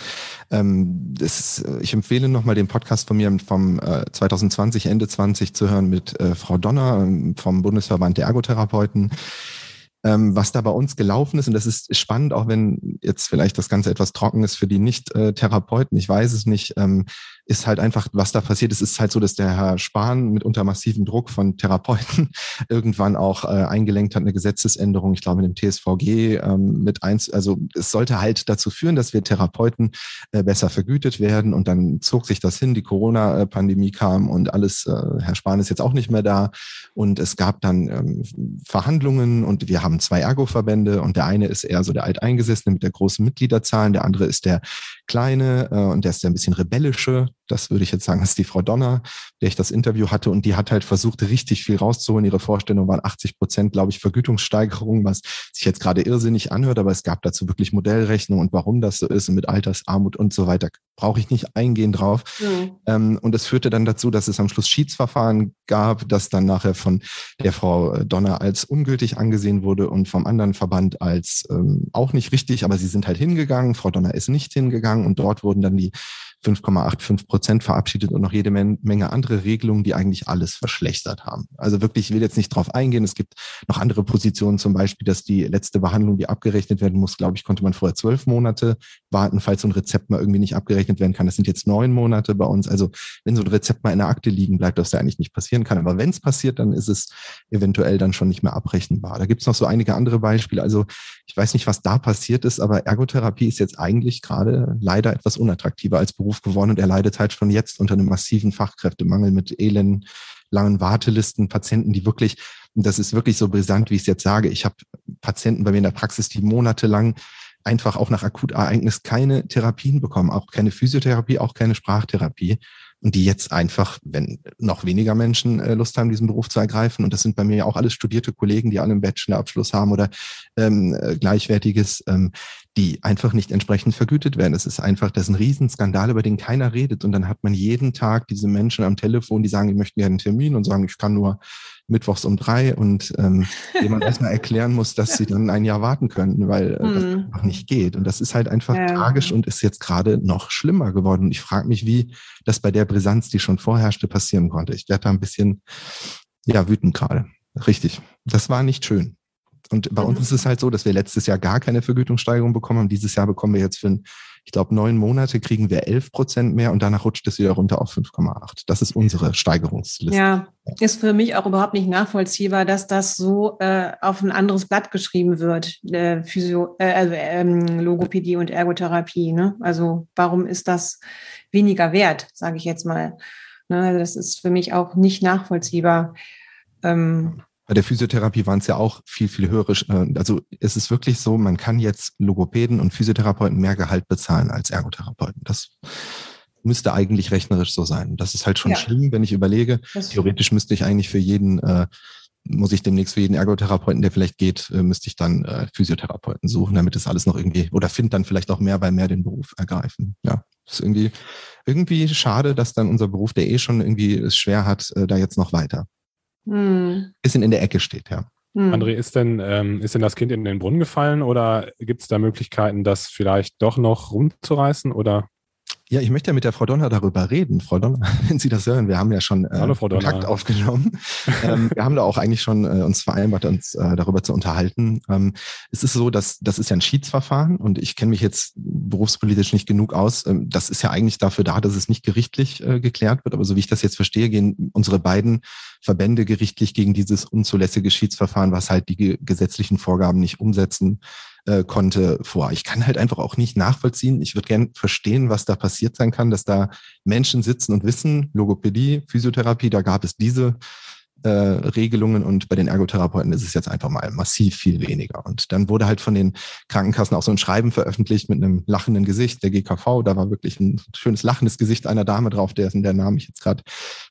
ähm, das, ich empfehle nochmal den Podcast von mir vom 2020, Ende 20 zu hören mit Frau Donner ähm, vom Bundesverband der Ergotherapeuten ähm, was da bei uns gelaufen ist. Und das ist spannend, auch wenn jetzt vielleicht das Ganze etwas trocken ist für die Nicht-Therapeuten. Ich weiß es nicht. Ähm, ist halt einfach, was da passiert ist, ist halt so, dass der Herr Spahn mit unter massivem Druck von Therapeuten irgendwann auch äh, eingelenkt hat, eine Gesetzesänderung, ich glaube, in dem TSVG ähm, mit eins, also es sollte halt dazu führen, dass wir Therapeuten äh, besser vergütet werden. Und dann zog sich das hin, die Corona-Pandemie kam und alles, äh, Herr Spahn ist jetzt auch nicht mehr da. Und es gab dann ähm, Verhandlungen und wir haben zwei Ergo-Verbände und der eine ist eher so der Alteingesessene mit der großen Mitgliederzahlen, der andere ist der kleine äh, und der ist der ein bisschen rebellische das würde ich jetzt sagen, ist die Frau Donner, der ich das Interview hatte und die hat halt versucht, richtig viel rauszuholen. Ihre Vorstellung waren 80 Prozent, glaube ich, Vergütungssteigerung, was sich jetzt gerade irrsinnig anhört, aber es gab dazu wirklich Modellrechnungen und warum das so ist und mit Altersarmut und so weiter. Brauche ich nicht eingehen drauf. Mhm. Ähm, und es führte dann dazu, dass es am Schluss Schiedsverfahren gab, das dann nachher von der Frau Donner als ungültig angesehen wurde und vom anderen Verband als ähm, auch nicht richtig, aber sie sind halt hingegangen. Frau Donner ist nicht hingegangen und dort wurden dann die 5,85 Prozent verabschiedet und noch jede Menge andere Regelungen, die eigentlich alles verschlechtert haben. Also wirklich, ich will jetzt nicht drauf eingehen. Es gibt noch andere Positionen, zum Beispiel, dass die letzte Behandlung, die abgerechnet werden muss, glaube ich, konnte man vorher zwölf Monate warten, falls so ein Rezept mal irgendwie nicht abgerechnet werden kann. Das sind jetzt neun Monate bei uns. Also wenn so ein Rezept mal in der Akte liegen bleibt, was da eigentlich nicht passieren kann. Aber wenn es passiert, dann ist es eventuell dann schon nicht mehr abrechenbar. Da gibt es noch so einige andere Beispiele. Also ich weiß nicht, was da passiert ist, aber Ergotherapie ist jetzt eigentlich gerade leider etwas unattraktiver als Beruf Beruf geworden und er leidet halt schon jetzt unter einem massiven Fachkräftemangel mit elenden langen Wartelisten, Patienten, die wirklich, das ist wirklich so brisant, wie ich es jetzt sage. Ich habe Patienten bei mir in der Praxis, die monatelang einfach auch nach Akutereignis keine Therapien bekommen, auch keine Physiotherapie, auch keine Sprachtherapie und die jetzt einfach, wenn noch weniger Menschen äh, Lust haben, diesen Beruf zu ergreifen, und das sind bei mir ja auch alles studierte Kollegen, die alle einen Bachelorabschluss haben oder ähm, äh, gleichwertiges, ähm, die einfach nicht entsprechend vergütet werden. Es ist einfach, das ist ein Riesenskandal, über den keiner redet. Und dann hat man jeden Tag diese Menschen am Telefon, die sagen, die möchten gerne einen Termin und sagen, ich kann nur mittwochs um drei und ähm, jemand erstmal erklären muss, dass sie dann ein Jahr warten könnten, weil äh, das hm. einfach nicht geht. Und das ist halt einfach ja. tragisch und ist jetzt gerade noch schlimmer geworden. Und ich frage mich, wie das bei der Brisanz, die schon vorherrschte, passieren konnte. Ich werde da ein bisschen ja wütend gerade. Richtig. Das war nicht schön. Und bei mhm. uns ist es halt so, dass wir letztes Jahr gar keine Vergütungssteigerung bekommen haben. Dieses Jahr bekommen wir jetzt für, ich glaube, neun Monate kriegen wir elf Prozent mehr und danach rutscht es wieder runter auf 5,8. Das ist unsere Steigerungsliste. Ja, ist für mich auch überhaupt nicht nachvollziehbar, dass das so äh, auf ein anderes Blatt geschrieben wird, äh, Physio, äh, also ähm, Logopädie und Ergotherapie. Ne? Also warum ist das weniger wert, sage ich jetzt mal. Ne? Also das ist für mich auch nicht nachvollziehbar. Ähm, bei der Physiotherapie waren es ja auch viel, viel höhere. Äh, also es ist wirklich so, man kann jetzt Logopäden und Physiotherapeuten mehr Gehalt bezahlen als Ergotherapeuten. Das müsste eigentlich rechnerisch so sein. Das ist halt schon ja. schlimm, wenn ich überlege. Theoretisch müsste ich eigentlich für jeden, äh, muss ich demnächst für jeden Ergotherapeuten, der vielleicht geht, äh, müsste ich dann äh, Physiotherapeuten suchen, damit es alles noch irgendwie, oder finde dann vielleicht auch mehr, weil mehr den Beruf ergreifen. Ja, das ist irgendwie, irgendwie schade, dass dann unser Beruf, der eh schon irgendwie es schwer hat, äh, da jetzt noch weiter hm. bisschen in der Ecke steht, ja. Hm. André, ist denn, ähm, ist denn das Kind in den Brunnen gefallen oder gibt es da Möglichkeiten, das vielleicht doch noch rumzureißen oder? Ja, ich möchte ja mit der Frau Donner darüber reden. Frau Donner, wenn Sie das hören, wir haben ja schon äh, Hallo, Kontakt aufgenommen. ähm, wir haben da auch eigentlich schon äh, uns vereinbart, uns äh, darüber zu unterhalten. Ähm, es ist so, dass das ist ja ein Schiedsverfahren und ich kenne mich jetzt berufspolitisch nicht genug aus. Ähm, das ist ja eigentlich dafür da, dass es nicht gerichtlich äh, geklärt wird. Aber so wie ich das jetzt verstehe, gehen unsere beiden Verbände gerichtlich gegen dieses unzulässige Schiedsverfahren, was halt die gesetzlichen Vorgaben nicht umsetzen äh, konnte vor. Ich kann halt einfach auch nicht nachvollziehen. Ich würde gern verstehen, was da passiert sein kann, dass da Menschen sitzen und wissen, Logopädie, Physiotherapie, da gab es diese äh, Regelungen und bei den Ergotherapeuten ist es jetzt einfach mal massiv viel weniger. Und dann wurde halt von den Krankenkassen auch so ein Schreiben veröffentlicht mit einem lachenden Gesicht, der GKV, da war wirklich ein schönes lachendes Gesicht einer Dame drauf, dessen der Name ich jetzt gerade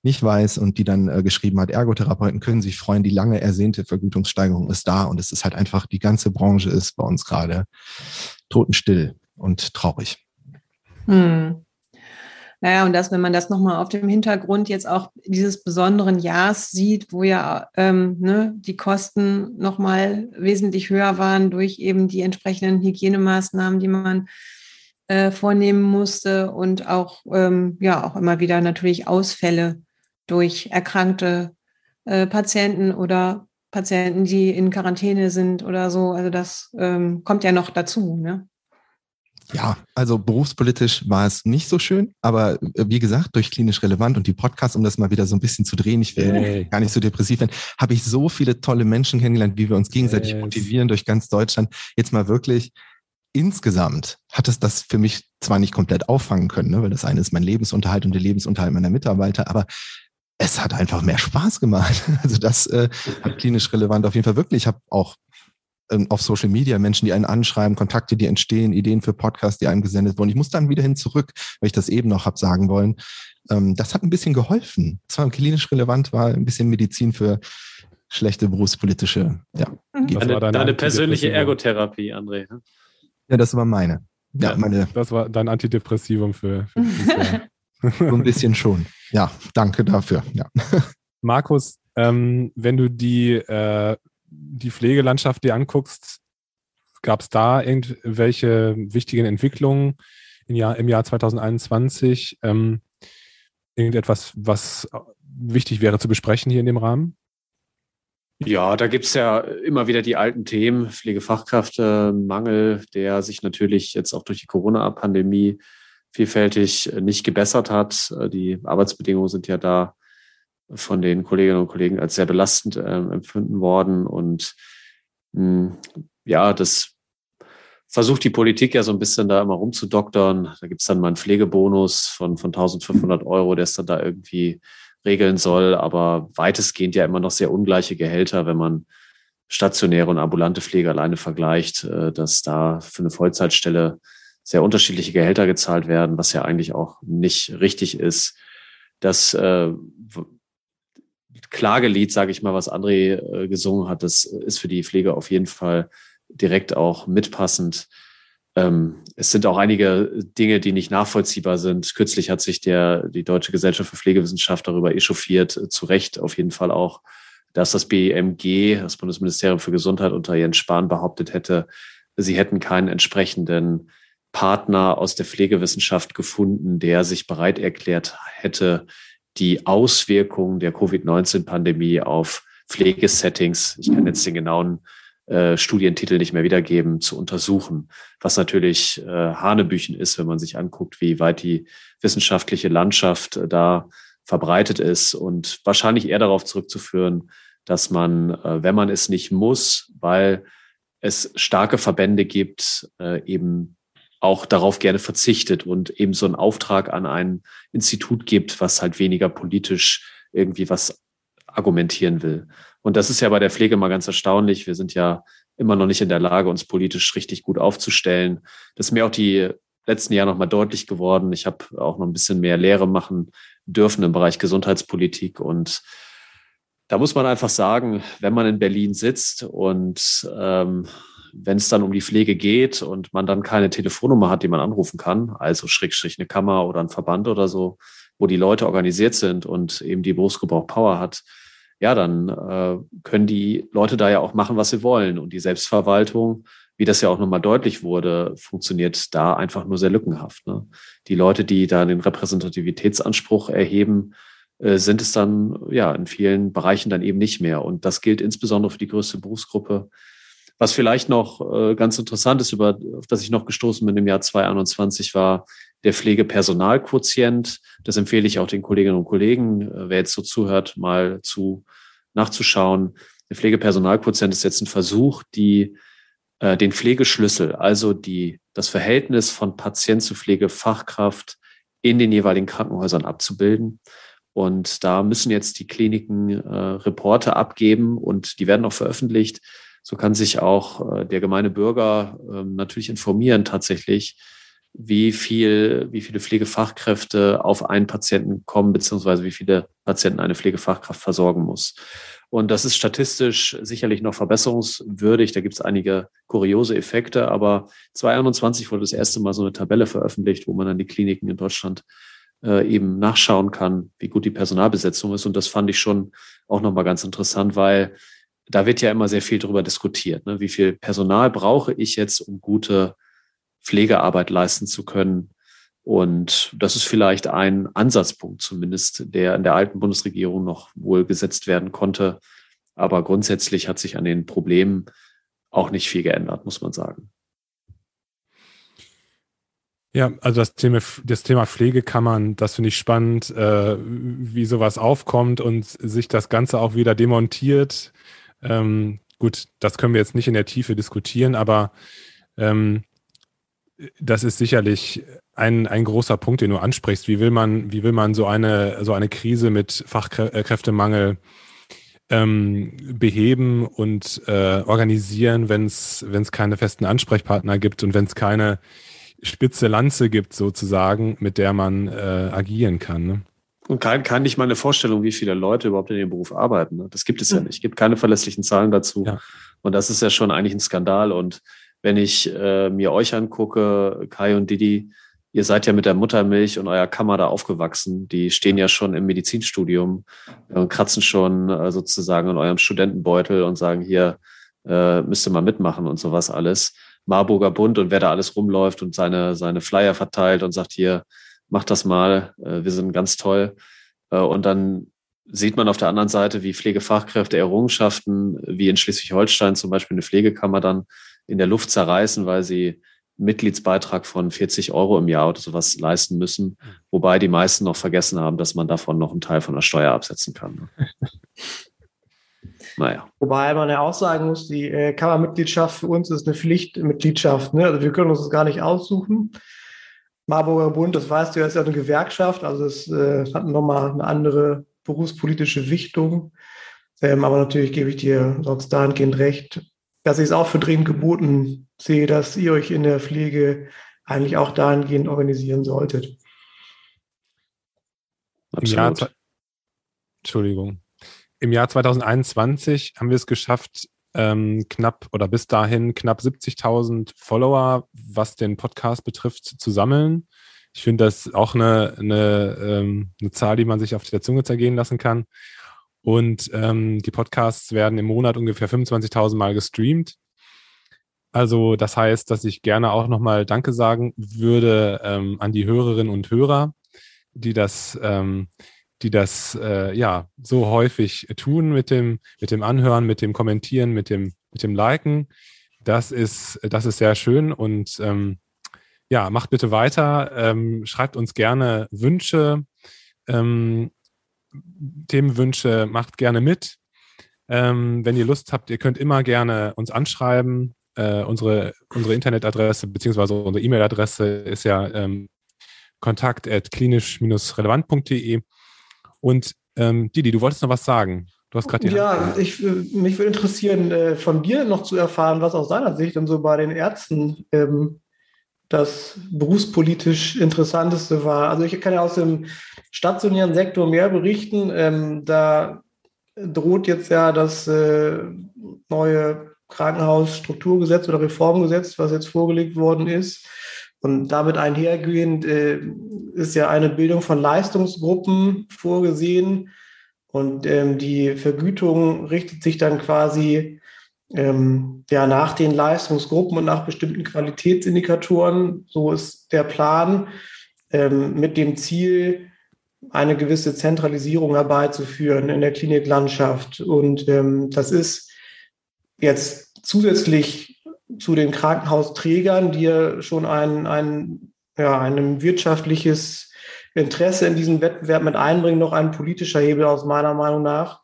nicht weiß und die dann äh, geschrieben hat, Ergotherapeuten können sich freuen, die lange ersehnte Vergütungssteigerung ist da und es ist halt einfach, die ganze Branche ist bei uns gerade totenstill und traurig. Hm. Naja, und dass, wenn man das nochmal auf dem Hintergrund jetzt auch dieses besonderen Jahres sieht, wo ja ähm, ne, die Kosten nochmal wesentlich höher waren durch eben die entsprechenden Hygienemaßnahmen, die man äh, vornehmen musste und auch, ähm, ja, auch immer wieder natürlich Ausfälle durch erkrankte äh, Patienten oder Patienten, die in Quarantäne sind oder so. Also das ähm, kommt ja noch dazu. Ne? Ja, also berufspolitisch war es nicht so schön, aber äh, wie gesagt, durch klinisch relevant und die Podcasts, um das mal wieder so ein bisschen zu drehen, ich will hey. gar nicht so depressiv werden, habe ich so viele tolle Menschen kennengelernt, wie wir uns gegenseitig yes. motivieren durch ganz Deutschland. Jetzt mal wirklich insgesamt hat es das für mich zwar nicht komplett auffangen können, ne, weil das eine ist mein Lebensunterhalt und der Lebensunterhalt meiner Mitarbeiter, aber es hat einfach mehr Spaß gemacht. Also das äh, hat klinisch relevant auf jeden Fall wirklich. Ich habe auch auf Social Media Menschen, die einen anschreiben, Kontakte, die entstehen, Ideen für Podcasts, die einem gesendet wurden. Ich muss dann wieder hin zurück, weil ich das eben noch habe sagen wollen. Ähm, das hat ein bisschen geholfen. Das war klinisch relevant, war ein bisschen Medizin für schlechte berufspolitische. Ja. Mhm. Deine, deine, deine persönliche Ergotherapie, André. Ne? Ja, das war meine. Ja, ja, meine. Das war dein Antidepressivum für, für So ein bisschen schon. Ja, danke dafür. Ja. Markus, ähm, wenn du die äh, die Pflegelandschaft dir anguckst, gab es da irgendwelche wichtigen Entwicklungen im Jahr, im Jahr 2021? Ähm, irgendetwas, was wichtig wäre zu besprechen hier in dem Rahmen? Ja, da gibt es ja immer wieder die alten Themen, Pflegefachkräftemangel, der sich natürlich jetzt auch durch die Corona-Pandemie vielfältig nicht gebessert hat. Die Arbeitsbedingungen sind ja da von den Kolleginnen und Kollegen als sehr belastend äh, empfunden worden. Und mh, hm, ja, das versucht die Politik ja so ein bisschen da immer rumzudoktern. Da gibt es dann mal einen Pflegebonus von, von 1500 Euro, der es dann da irgendwie regeln soll. Aber weitestgehend ja immer noch sehr ungleiche Gehälter, wenn man stationäre und ambulante Pflege alleine vergleicht, äh, dass da für eine Vollzeitstelle sehr unterschiedliche Gehälter gezahlt werden, was ja eigentlich auch nicht richtig ist. Das äh, Klagelied, sage ich mal, was André äh, gesungen hat, das ist für die Pflege auf jeden Fall direkt auch mitpassend. Ähm, es sind auch einige Dinge, die nicht nachvollziehbar sind. Kürzlich hat sich der, die Deutsche Gesellschaft für Pflegewissenschaft darüber echauffiert, äh, zu Recht auf jeden Fall auch, dass das BMG, das Bundesministerium für Gesundheit unter Jens Spahn behauptet hätte, sie hätten keinen entsprechenden Partner aus der Pflegewissenschaft gefunden, der sich bereit erklärt hätte, die Auswirkungen der Covid-19-Pandemie auf Pflegesettings, ich kann jetzt den genauen äh, Studientitel nicht mehr wiedergeben, zu untersuchen, was natürlich äh, Hanebüchen ist, wenn man sich anguckt, wie weit die wissenschaftliche Landschaft äh, da verbreitet ist und wahrscheinlich eher darauf zurückzuführen, dass man, äh, wenn man es nicht muss, weil es starke Verbände gibt, äh, eben auch darauf gerne verzichtet und eben so einen Auftrag an ein Institut gibt, was halt weniger politisch irgendwie was argumentieren will. Und das ist ja bei der Pflege mal ganz erstaunlich. Wir sind ja immer noch nicht in der Lage, uns politisch richtig gut aufzustellen. Das ist mir auch die letzten Jahre nochmal deutlich geworden. Ich habe auch noch ein bisschen mehr Lehre machen dürfen im Bereich Gesundheitspolitik. Und da muss man einfach sagen, wenn man in Berlin sitzt und ähm, wenn es dann um die Pflege geht und man dann keine Telefonnummer hat, die man anrufen kann, also Schrägstrich eine Kammer oder ein Verband oder so, wo die Leute organisiert sind und eben die Berufsgebrauch Power hat, ja, dann äh, können die Leute da ja auch machen, was sie wollen. Und die Selbstverwaltung, wie das ja auch nochmal deutlich wurde, funktioniert da einfach nur sehr lückenhaft. Ne? Die Leute, die da den Repräsentativitätsanspruch erheben, äh, sind es dann ja in vielen Bereichen dann eben nicht mehr. Und das gilt insbesondere für die größte Berufsgruppe. Was vielleicht noch äh, ganz interessant ist, über, auf das ich noch gestoßen bin im Jahr 2021, war der Pflegepersonalquotient. Das empfehle ich auch den Kolleginnen und Kollegen, äh, wer jetzt so zuhört, mal zu nachzuschauen. Der Pflegepersonalquotient ist jetzt ein Versuch, die äh, den Pflegeschlüssel, also die, das Verhältnis von Patient zu Pflegefachkraft in den jeweiligen Krankenhäusern abzubilden. Und da müssen jetzt die Kliniken äh, Reporte abgeben und die werden auch veröffentlicht. So kann sich auch äh, der gemeine Bürger äh, natürlich informieren tatsächlich, wie viel, wie viele Pflegefachkräfte auf einen Patienten kommen, beziehungsweise wie viele Patienten eine Pflegefachkraft versorgen muss. Und das ist statistisch sicherlich noch verbesserungswürdig. Da gibt es einige kuriose Effekte, aber 2021 wurde das erste Mal so eine Tabelle veröffentlicht, wo man dann die Kliniken in Deutschland äh, eben nachschauen kann, wie gut die Personalbesetzung ist. Und das fand ich schon auch nochmal ganz interessant, weil da wird ja immer sehr viel darüber diskutiert. Ne? Wie viel Personal brauche ich jetzt, um gute Pflegearbeit leisten zu können? Und das ist vielleicht ein Ansatzpunkt zumindest, der in der alten Bundesregierung noch wohl gesetzt werden konnte. Aber grundsätzlich hat sich an den Problemen auch nicht viel geändert, muss man sagen. Ja, also das Thema, das Thema Pflegekammern, das finde ich spannend, äh, wie sowas aufkommt und sich das Ganze auch wieder demontiert. Ähm, gut, das können wir jetzt nicht in der Tiefe diskutieren, aber ähm, das ist sicherlich ein, ein großer Punkt, den du ansprichst. Wie will man, wie will man so eine, so eine Krise mit Fachkräftemangel ähm, beheben und äh, organisieren, wenn es keine festen Ansprechpartner gibt und wenn es keine spitze Lanze gibt, sozusagen, mit der man äh, agieren kann. Ne? Und kann, kann nicht mal eine Vorstellung, wie viele Leute überhaupt in dem Beruf arbeiten. Ne? Das gibt es ja hm. nicht. Es gibt keine verlässlichen Zahlen dazu. Ja. Und das ist ja schon eigentlich ein Skandal. Und wenn ich äh, mir euch angucke, Kai und Didi, ihr seid ja mit der Muttermilch und eurer Kammer da aufgewachsen. Die stehen ja schon im Medizinstudium und kratzen schon äh, sozusagen in eurem Studentenbeutel und sagen, hier äh, müsst ihr mal mitmachen und sowas alles. Marburger Bund und wer da alles rumläuft und seine, seine Flyer verteilt und sagt, hier, mach das mal, äh, wir sind ganz toll. Äh, und dann sieht man auf der anderen Seite, wie Pflegefachkräfte Errungenschaften, wie in Schleswig-Holstein zum Beispiel eine Pflegekammer dann in der Luft zerreißen, weil sie Mitgliedsbeitrag von 40 Euro im Jahr oder sowas leisten müssen, wobei die meisten noch vergessen haben, dass man davon noch einen Teil von der Steuer absetzen kann. Naja. Wobei man ja auch sagen muss, die äh, Kammermitgliedschaft für uns ist eine Pflichtmitgliedschaft. Ne? Also wir können uns das gar nicht aussuchen. Marburger Bund, das weißt du, ist ja eine Gewerkschaft, also es äh, hat nochmal eine andere berufspolitische Wichtung. Ähm, aber natürlich gebe ich dir sonst dahingehend recht, dass ich es auch für dringend geboten sehe, dass ihr euch in der Pflege eigentlich auch dahingehend organisieren solltet. Absolut. Entschuldigung im Jahr 2021 haben wir es geschafft, ähm, knapp oder bis dahin knapp 70.000 Follower, was den Podcast betrifft, zu sammeln. Ich finde das auch eine, eine, ähm, eine Zahl, die man sich auf der Zunge zergehen lassen kann. Und ähm, die Podcasts werden im Monat ungefähr 25.000 Mal gestreamt. Also das heißt, dass ich gerne auch nochmal Danke sagen würde ähm, an die Hörerinnen und Hörer, die das ähm, die das äh, ja so häufig tun mit dem, mit dem Anhören, mit dem Kommentieren, mit dem, mit dem Liken. Das ist, das ist sehr schön und ähm, ja, macht bitte weiter. Ähm, schreibt uns gerne Wünsche, ähm, Themenwünsche, macht gerne mit. Ähm, wenn ihr Lust habt, ihr könnt immer gerne uns anschreiben. Äh, unsere, unsere Internetadresse beziehungsweise unsere E-Mail-Adresse ist ja ähm, kontakt at klinisch-relevant.de. Und ähm, Didi, du wolltest noch was sagen. Du hast gerade Ja, ich, mich würde interessieren, äh, von dir noch zu erfahren, was aus deiner Sicht dann so bei den Ärzten ähm, das berufspolitisch Interessanteste war. Also ich kann ja aus dem stationären Sektor mehr berichten. Ähm, da droht jetzt ja das äh, neue Krankenhausstrukturgesetz oder Reformgesetz, was jetzt vorgelegt worden ist. Und damit einhergehend äh, ist ja eine Bildung von Leistungsgruppen vorgesehen. Und ähm, die Vergütung richtet sich dann quasi ähm, ja, nach den Leistungsgruppen und nach bestimmten Qualitätsindikatoren. So ist der Plan ähm, mit dem Ziel, eine gewisse Zentralisierung herbeizuführen in der Kliniklandschaft. Und ähm, das ist jetzt zusätzlich zu den Krankenhausträgern, die ja schon ein, ein, ja, ein wirtschaftliches Interesse in diesen Wettbewerb mit einbringen, noch ein politischer Hebel aus meiner Meinung nach,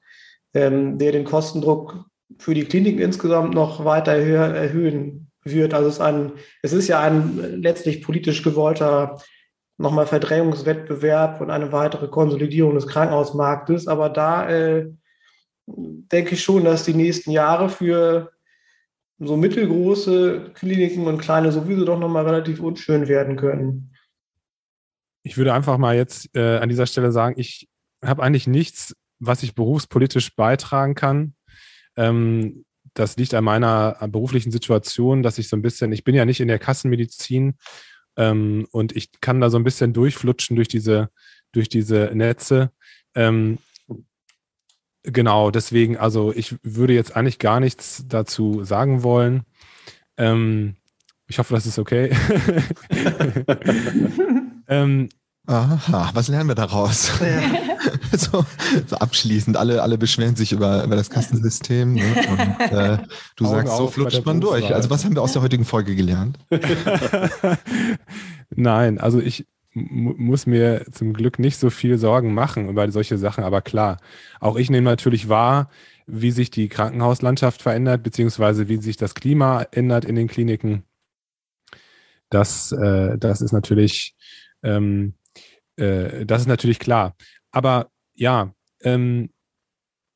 ähm, der den Kostendruck für die Kliniken insgesamt noch weiter erhöhen wird. Also es ist, ein, es ist ja ein letztlich politisch gewollter nochmal Verdrängungswettbewerb und eine weitere Konsolidierung des Krankenhausmarktes. Aber da äh, denke ich schon, dass die nächsten Jahre für so mittelgroße Kliniken und kleine sowieso doch nochmal relativ unschön werden können. Ich würde einfach mal jetzt äh, an dieser Stelle sagen, ich habe eigentlich nichts, was ich berufspolitisch beitragen kann. Ähm, das liegt an meiner beruflichen Situation, dass ich so ein bisschen, ich bin ja nicht in der Kassenmedizin ähm, und ich kann da so ein bisschen durchflutschen durch diese, durch diese Netze. Ähm, genau, deswegen, also ich würde jetzt eigentlich gar nichts dazu sagen wollen. Ähm, ich hoffe, das ist okay. ähm, Aha, was lernen wir daraus? Ja. so, so, abschließend, alle, alle beschweren sich über, über das Kassensystem ne? und äh, du Augen sagst, so flutscht man durch. Also was haben wir aus der heutigen Folge gelernt? Nein, also ich muss mir zum Glück nicht so viel Sorgen machen über solche Sachen, aber klar, auch ich nehme natürlich wahr, wie sich die Krankenhauslandschaft verändert, beziehungsweise wie sich das Klima ändert in den Kliniken. Das, äh, das ist natürlich ähm, äh, das ist natürlich klar. Aber ja, ähm,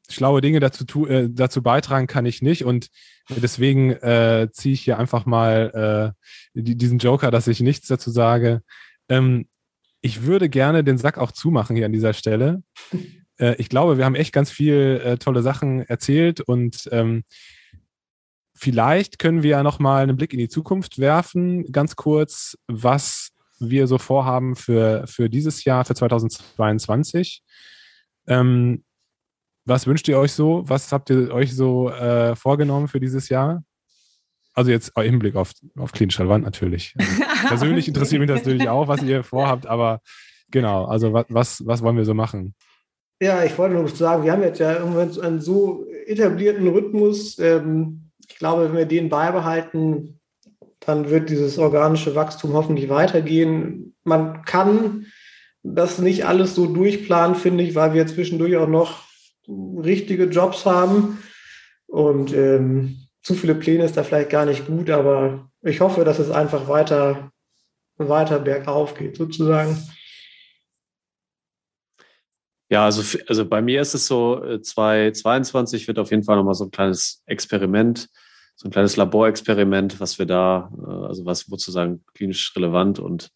schlaue Dinge dazu, tu, äh, dazu beitragen kann ich nicht und deswegen äh, ziehe ich hier einfach mal äh, diesen Joker, dass ich nichts dazu sage. Ähm, ich würde gerne den Sack auch zumachen hier an dieser Stelle. Äh, ich glaube, wir haben echt ganz viel äh, tolle Sachen erzählt und ähm, vielleicht können wir ja noch mal einen Blick in die Zukunft werfen, ganz kurz, was wir so vorhaben für, für dieses Jahr, für 2022. Ähm, was wünscht ihr euch so? Was habt ihr euch so äh, vorgenommen für dieses Jahr? Also jetzt im Hinblick auf, auf klinisch relevant natürlich. Also persönlich interessiert mich natürlich auch, was ihr vorhabt, aber genau, also was, was, was wollen wir so machen? Ja, ich wollte nur sagen, wir haben jetzt ja irgendwann einen so etablierten Rhythmus. Ähm, ich glaube, wenn wir den beibehalten, dann wird dieses organische Wachstum hoffentlich weitergehen. Man kann das nicht alles so durchplanen, finde ich, weil wir zwischendurch auch noch richtige Jobs haben. Und ähm, zu viele Pläne ist da vielleicht gar nicht gut, aber ich hoffe, dass es einfach weiter, weiter bergauf geht, sozusagen. Ja, also, also bei mir ist es so, 2022 äh, wird auf jeden Fall nochmal so ein kleines Experiment so ein kleines Laborexperiment, was wir da, äh, also was sozusagen klinisch relevant und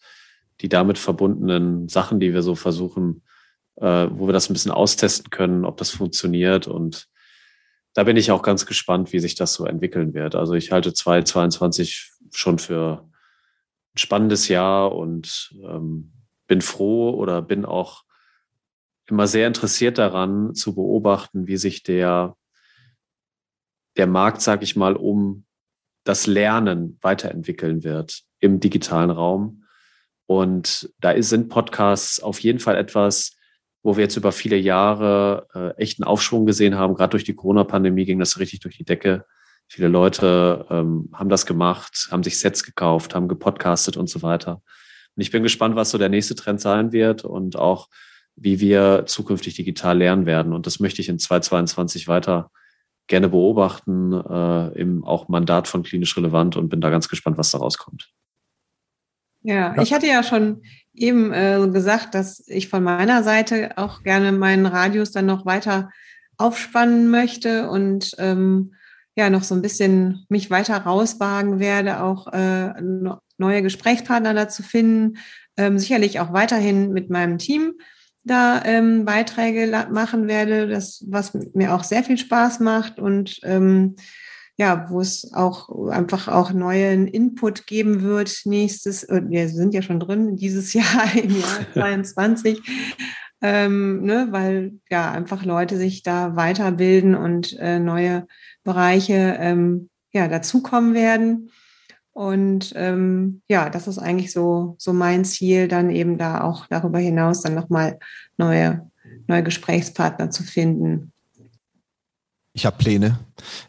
die damit verbundenen Sachen, die wir so versuchen, äh, wo wir das ein bisschen austesten können, ob das funktioniert. Und da bin ich auch ganz gespannt, wie sich das so entwickeln wird. Also ich halte 2022 schon für ein spannendes Jahr und ähm, bin froh oder bin auch immer sehr interessiert daran zu beobachten, wie sich der der Markt, sage ich mal, um das Lernen weiterentwickeln wird im digitalen Raum. Und da sind Podcasts auf jeden Fall etwas, wo wir jetzt über viele Jahre äh, echten Aufschwung gesehen haben. Gerade durch die Corona-Pandemie ging das richtig durch die Decke. Viele Leute ähm, haben das gemacht, haben sich Sets gekauft, haben gepodcastet und so weiter. Und ich bin gespannt, was so der nächste Trend sein wird und auch, wie wir zukünftig digital lernen werden. Und das möchte ich in 2022 weiter gerne beobachten, äh, im auch Mandat von klinisch relevant und bin da ganz gespannt, was da rauskommt. Ja, ich hatte ja schon eben äh, gesagt, dass ich von meiner Seite auch gerne meinen Radius dann noch weiter aufspannen möchte und ähm, ja noch so ein bisschen mich weiter rauswagen werde, auch äh, neue Gesprächspartner dazu finden, ähm, sicherlich auch weiterhin mit meinem Team da ähm, Beiträge machen werde, das, was mir auch sehr viel Spaß macht und ähm, ja, wo es auch einfach auch neuen Input geben wird nächstes, äh, wir sind ja schon drin, dieses Jahr im Jahr 22. ähm, ne, weil ja einfach Leute sich da weiterbilden und äh, neue Bereiche ähm, ja dazukommen werden. Und ähm, ja, das ist eigentlich so, so mein Ziel, dann eben da auch darüber hinaus dann nochmal neue, neue Gesprächspartner zu finden. Ich habe Pläne.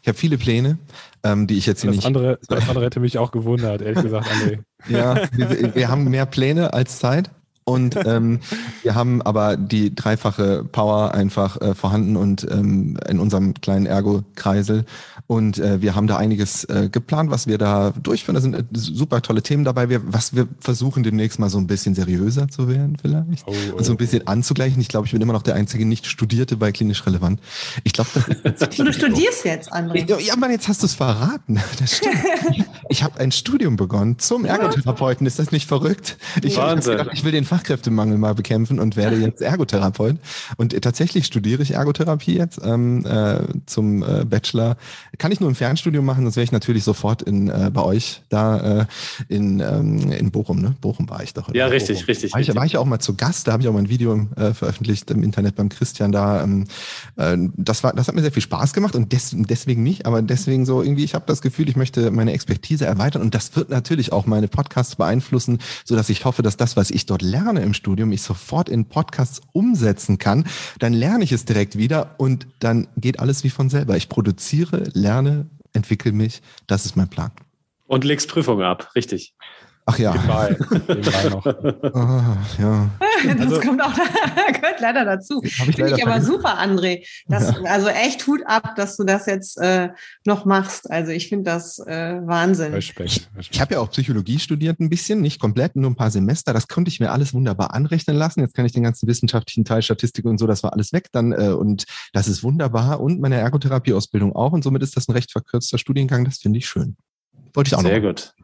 Ich habe viele Pläne, ähm, die ich jetzt hier das nicht. Andere, das andere hätte mich auch gewundert, ehrlich gesagt, André. ja, wir, wir haben mehr Pläne als Zeit. Und ähm, wir haben aber die dreifache Power einfach äh, vorhanden und ähm, in unserem kleinen Ergo-Kreisel. Und äh, wir haben da einiges äh, geplant, was wir da durchführen. Da sind äh, super tolle Themen dabei. Wir, was wir versuchen demnächst mal so ein bisschen seriöser zu werden vielleicht. Oh, oh. Und so ein bisschen anzugleichen. Ich glaube, ich bin immer noch der einzige Nicht-Studierte bei klinisch relevant. Ich glaube, das ist Du studierst jetzt, André. ja, aber jetzt hast du es verraten. Das stimmt. Ich habe ein Studium begonnen zum Ergotherapeuten. Ist das nicht verrückt? Ich, Wahnsinn. gedacht, ich will den Fachkräftemangel mal bekämpfen und werde jetzt Ergotherapeut. Und tatsächlich studiere ich Ergotherapie jetzt ähm, äh, zum äh, Bachelor. Kann ich nur im Fernstudium machen, sonst wäre ich natürlich sofort in, äh, bei euch da äh, in, ähm, in Bochum. Ne? Bochum war ich doch. Ja, richtig, Bochum. richtig, War ich, richtig. war ich auch mal zu Gast, da habe ich auch mal ein Video äh, veröffentlicht im Internet beim Christian da. Ähm, äh, das, war, das hat mir sehr viel Spaß gemacht und des, deswegen nicht, aber deswegen so irgendwie, ich habe das Gefühl, ich möchte meine Expertise erweitern und das wird natürlich auch meine Podcasts beeinflussen, so dass ich hoffe, dass das, was ich dort lerne im Studium, ich sofort in Podcasts umsetzen kann. Dann lerne ich es direkt wieder und dann geht alles wie von selber. Ich produziere, lerne, entwickle mich. Das ist mein Plan. Und legst Prüfungen ab, richtig. Ach ja. Nebenbei, nebenbei noch. Ah, ja. Das Also- kommt auch gehört leider dazu. Ich Finde leider ich aber vergessen. super, André. Das, Also echt Hut ab, dass du das jetzt äh, noch machst. Also ich finde das äh, Wahnsinn. Respekt. Ich habe ja auch Psychologie studiert ein bisschen, nicht komplett, nur ein paar Semester. Das konnte ich mir alles wunderbar anrechnen lassen. Jetzt kann ich den ganzen wissenschaftlichen Teil, Statistik und so, das war alles weg dann. Äh, und das ist wunderbar. Und meine Ergotherapieausbildung auch. Und somit ist das ein recht verkürzter Studiengang. Das finde ich schön. Wollte ich auch Sehr noch. gut.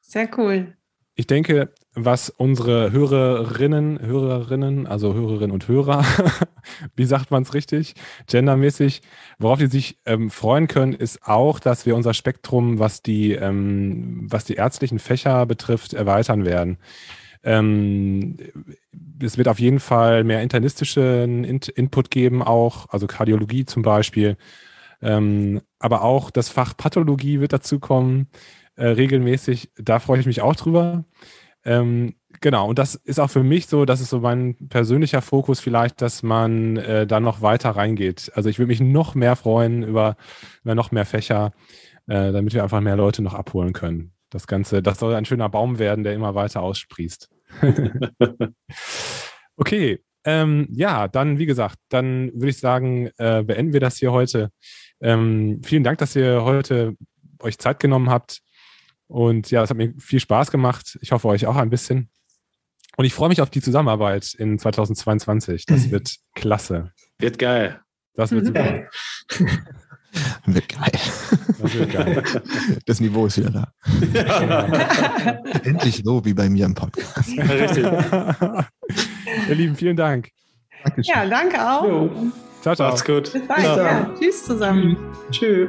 Sehr cool. Ich denke, was unsere Hörerinnen, Hörerinnen, also Hörerinnen und Hörer, wie sagt man es richtig, gendermäßig, worauf die sich ähm, freuen können, ist auch, dass wir unser Spektrum, was die, ähm, was die ärztlichen Fächer betrifft, erweitern werden. Ähm, es wird auf jeden Fall mehr internistischen In Input geben, auch, also Kardiologie zum Beispiel. Ähm, aber auch das Fach Pathologie wird dazukommen äh, regelmäßig. Da freue ich mich auch drüber. Ähm, genau, und das ist auch für mich so, das ist so mein persönlicher Fokus vielleicht, dass man äh, da noch weiter reingeht. Also ich würde mich noch mehr freuen über, über noch mehr Fächer, äh, damit wir einfach mehr Leute noch abholen können. Das Ganze, das soll ein schöner Baum werden, der immer weiter aussprießt. okay, ähm, ja, dann, wie gesagt, dann würde ich sagen, äh, beenden wir das hier heute. Ähm, vielen Dank, dass ihr heute euch Zeit genommen habt. Und ja, es hat mir viel Spaß gemacht. Ich hoffe euch auch ein bisschen. Und ich freue mich auf die Zusammenarbeit in 2022. Das wird klasse. Wird geil. Das wird super. Wird geil. Das wird geil. Das Niveau ist wieder da. Endlich so wie bei mir im Podcast. Richtig. Ihr Lieben, vielen Dank. Dankeschön. Ja, danke auch. Jo. Ciao, ciao. Macht's gut. Bis bald. Ja. Tschüss zusammen. Tschüss.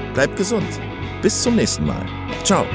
bleib gesund. Bis zum nächsten Mal. Ciao.